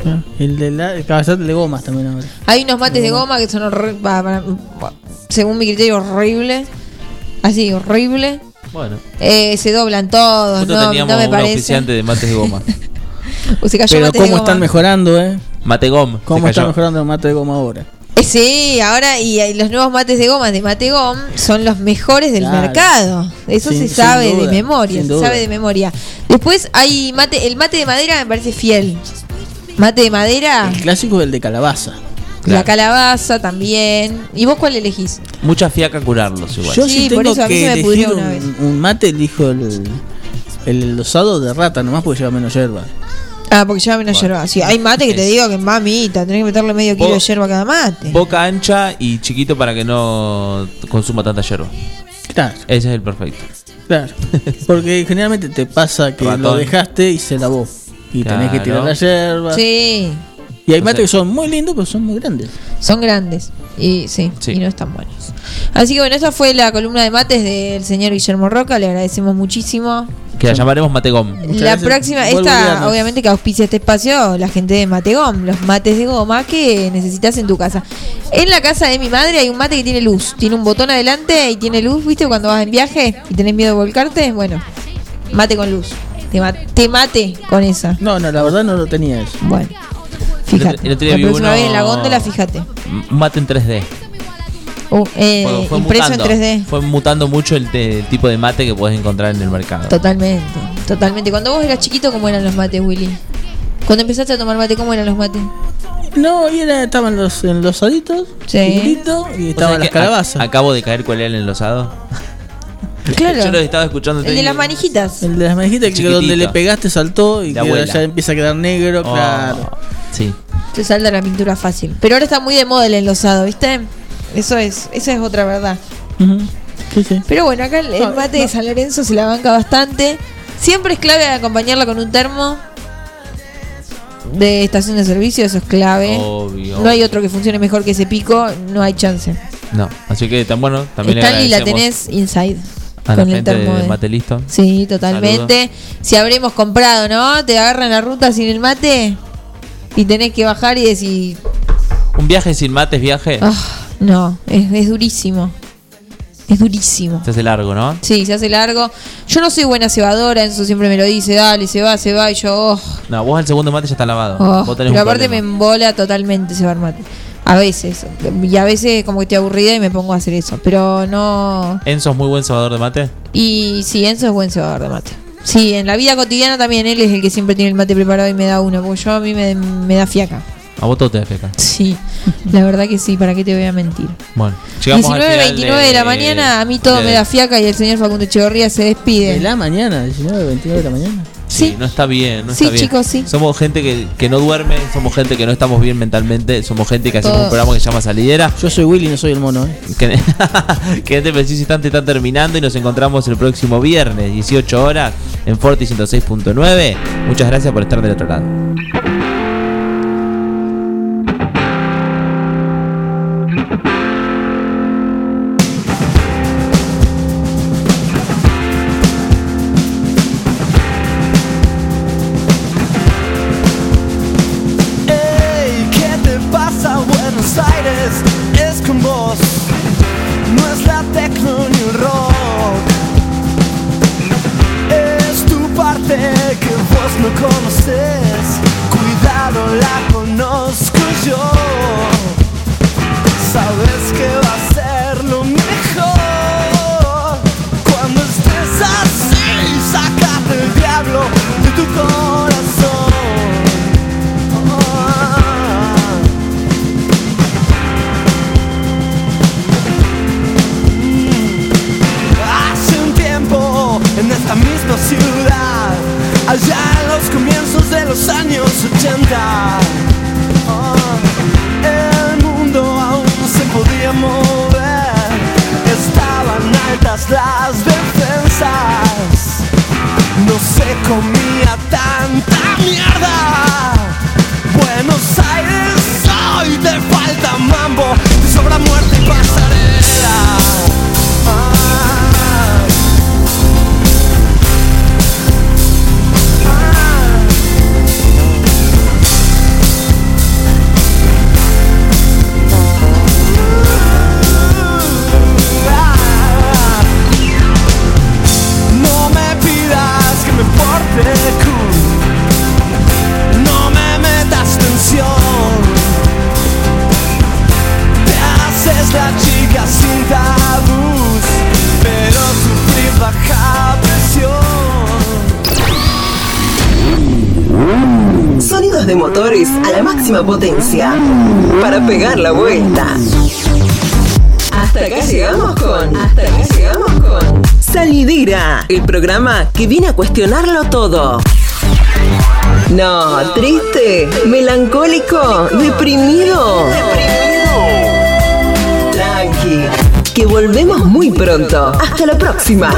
[SPEAKER 16] Ah, El de la, el cabezal de gomas también ahora.
[SPEAKER 3] Hay unos mates de goma que son horri- según mi criterio horrible. Así, horrible.
[SPEAKER 1] Bueno.
[SPEAKER 3] Eh, se doblan todos,
[SPEAKER 1] Nosotros
[SPEAKER 3] no,
[SPEAKER 1] teníamos
[SPEAKER 3] no me
[SPEAKER 1] un
[SPEAKER 3] parece.
[SPEAKER 1] auspiciante de mates de goma. <laughs>
[SPEAKER 3] O se cayó
[SPEAKER 16] Pero
[SPEAKER 3] mates de
[SPEAKER 16] cómo
[SPEAKER 3] goma.
[SPEAKER 16] están mejorando, ¿eh?
[SPEAKER 1] Mate gom.
[SPEAKER 16] ¿Cómo están mejorando los mates de goma ahora?
[SPEAKER 3] Eh, sí, ahora y, y los nuevos mates de goma de Mategom son los mejores del
[SPEAKER 16] Claro.
[SPEAKER 3] mercado. Eso
[SPEAKER 16] Sin-
[SPEAKER 3] se
[SPEAKER 16] sin
[SPEAKER 3] sabe
[SPEAKER 16] duda,
[SPEAKER 3] de memoria,
[SPEAKER 16] sin
[SPEAKER 3] se
[SPEAKER 16] duda.
[SPEAKER 3] sabe de memoria. Después hay mate, el mate de madera me parece fiel. Mate de madera,
[SPEAKER 16] El clásico es el de calabaza.
[SPEAKER 3] la calabaza también. ¿Y vos cuál elegís?
[SPEAKER 1] Mucha fiaca curarlos igual.
[SPEAKER 16] Yo
[SPEAKER 3] Sí,
[SPEAKER 16] si
[SPEAKER 3] por
[SPEAKER 16] tengo
[SPEAKER 3] eso a mí
[SPEAKER 16] que
[SPEAKER 3] se me pudrió
[SPEAKER 16] elegir
[SPEAKER 3] una vez.
[SPEAKER 16] un, un mate, elijo el, el enlosado de rata, nomás porque lleva menos hierba.
[SPEAKER 3] Ah, porque lleva menos yerba. Sí, hay mate que te digo que mamita, tenés que meterle medio kilo de
[SPEAKER 1] Vos-
[SPEAKER 3] yerba a cada mate.
[SPEAKER 1] Boca ancha y chiquito para que no consuma tanta hierba.
[SPEAKER 16] Claro,
[SPEAKER 1] Ese es el perfecto.
[SPEAKER 16] claro. <laughs> Porque generalmente te pasa que lo
[SPEAKER 1] Ratón.
[SPEAKER 16] dejaste y se lavó. Y tenés que tirar la yerba.
[SPEAKER 3] Sí,
[SPEAKER 16] Y hay mates que son muy lindos, pero son muy grandes.
[SPEAKER 3] son grandes. Y sí,
[SPEAKER 1] Sí.
[SPEAKER 3] y no están buenos. Así que bueno, esa fue la columna de mates del señor Guillermo Roca. Le agradecemos muchísimo.
[SPEAKER 1] Que la llamaremos mate gom.
[SPEAKER 16] Muchas
[SPEAKER 3] la
[SPEAKER 16] gracias.
[SPEAKER 3] próxima, esta obviamente que auspicia este espacio la gente de Mategom, los mates de goma que necesitas en tu casa. En la casa de mi madre hay un mate que tiene luz, tiene un botón adelante y tiene luz, ¿viste? Cuando vas en viaje y tenés miedo de volcarte, bueno, mate con luz. Te, ma- te mate con esa.
[SPEAKER 16] No, no, la verdad no lo tenía eso.
[SPEAKER 3] Bueno, fíjate.
[SPEAKER 1] otro- el otro día
[SPEAKER 3] La
[SPEAKER 1] vi
[SPEAKER 3] próxima
[SPEAKER 1] uno-
[SPEAKER 3] vez en la góndola, fíjate.
[SPEAKER 1] Mate en 3D.
[SPEAKER 3] Uh, eh,
[SPEAKER 1] Fue- fue
[SPEAKER 3] impreso
[SPEAKER 1] mutando,
[SPEAKER 3] en 3D.
[SPEAKER 1] Fue mutando mucho el, te- el tipo de mate que puedes encontrar en el mercado.
[SPEAKER 3] Totalmente, totalmente. Cuando vos eras chiquito, ¿cómo eran los mates, Willy? Cuando empezaste a tomar mate, ¿cómo eran los mates?
[SPEAKER 16] No, y era, estaban los enlosaditos,
[SPEAKER 3] Sí.
[SPEAKER 16] chiquititos, y
[SPEAKER 1] ¿Vos
[SPEAKER 16] estaban las
[SPEAKER 1] que
[SPEAKER 16] calabazas.
[SPEAKER 1] acabo de caer cuál era el enlosado.
[SPEAKER 3] Claro.
[SPEAKER 1] Yo lo estaba escuchando.
[SPEAKER 3] El de las manijitas.
[SPEAKER 16] El de las manijitas que donde le pegaste saltó y que ya empieza a quedar negro,
[SPEAKER 1] Oh,
[SPEAKER 16] claro.
[SPEAKER 1] Sí.
[SPEAKER 3] Te salta la pintura fácil. Pero ahora está muy de moda el enlosado, ¿viste? Eso es, eso es otra verdad. Pero bueno, acá el, el mate de San Lorenzo se la banca bastante. Siempre es clave acompañarla con un termo de estación de servicio, eso es clave.
[SPEAKER 17] Obvio.
[SPEAKER 3] No hay otro que funcione mejor que ese pico, no hay chance.
[SPEAKER 17] No, así que tan bueno. También le
[SPEAKER 3] Stanley la tenés inside.
[SPEAKER 17] A la
[SPEAKER 3] con el
[SPEAKER 17] gente
[SPEAKER 3] termo
[SPEAKER 17] de Mate Listo.
[SPEAKER 3] Sí, totalmente. Si habremos comprado, ¿no? Te agarran la ruta sin el mate y tenés que bajar y decir,
[SPEAKER 17] Un viaje sin mate es viaje.
[SPEAKER 3] ah, no, es, es durísimo. Es durísimo.
[SPEAKER 17] Se hace largo, ¿no?
[SPEAKER 3] Sí, se hace largo. Yo no soy buena cebadora, eso siempre me lo dice, dale, se va, se va, y yo, oh,
[SPEAKER 17] No, vos el segundo mate ya está lavado.
[SPEAKER 3] oh.
[SPEAKER 17] Vos tenés
[SPEAKER 3] Pero
[SPEAKER 17] un
[SPEAKER 3] aparte me embola totalmente cebar mate. A veces. Y a veces como que estoy aburrida y me pongo a hacer eso. Pero no...
[SPEAKER 17] Enzo es muy buen cebador de mate.
[SPEAKER 3] Y sí, Enzo es buen cebador de mate. Sí, en la vida cotidiana también él es el que siempre tiene el mate preparado y me da uno, porque yo a mí me, me da fiaca.
[SPEAKER 17] A vos todo te defeca.
[SPEAKER 3] Sí, la verdad que sí, ¿para qué te voy a mentir?
[SPEAKER 17] Bueno, llegamos al
[SPEAKER 3] 19,
[SPEAKER 17] final
[SPEAKER 3] 29 de, la mañana, a mí todo
[SPEAKER 17] de-
[SPEAKER 3] me da fiaca y el señor Facundo Echeverría se despide.
[SPEAKER 16] De la mañana, 19, 29 de la mañana.
[SPEAKER 17] Sí, no está bien, no
[SPEAKER 3] Sí,
[SPEAKER 17] está bien.
[SPEAKER 3] chicos, sí.
[SPEAKER 17] Somos gente que, que no duerme, somos gente que no estamos bien mentalmente, somos gente que hacemos un programa que se llama Salidera.
[SPEAKER 16] Yo soy Willy, no soy el mono, ¿eh?
[SPEAKER 17] Que, <laughs> que este preciso instante está terminando y nos encontramos el próximo viernes, 18 horas, en Forti 106.9. Muchas gracias por estar del otro lado.
[SPEAKER 18] Que
[SPEAKER 5] viene a cuestionarlo todo. No, triste, melancólico, deprimido. Tranqui, que volvemos muy pronto. Hasta la próxima.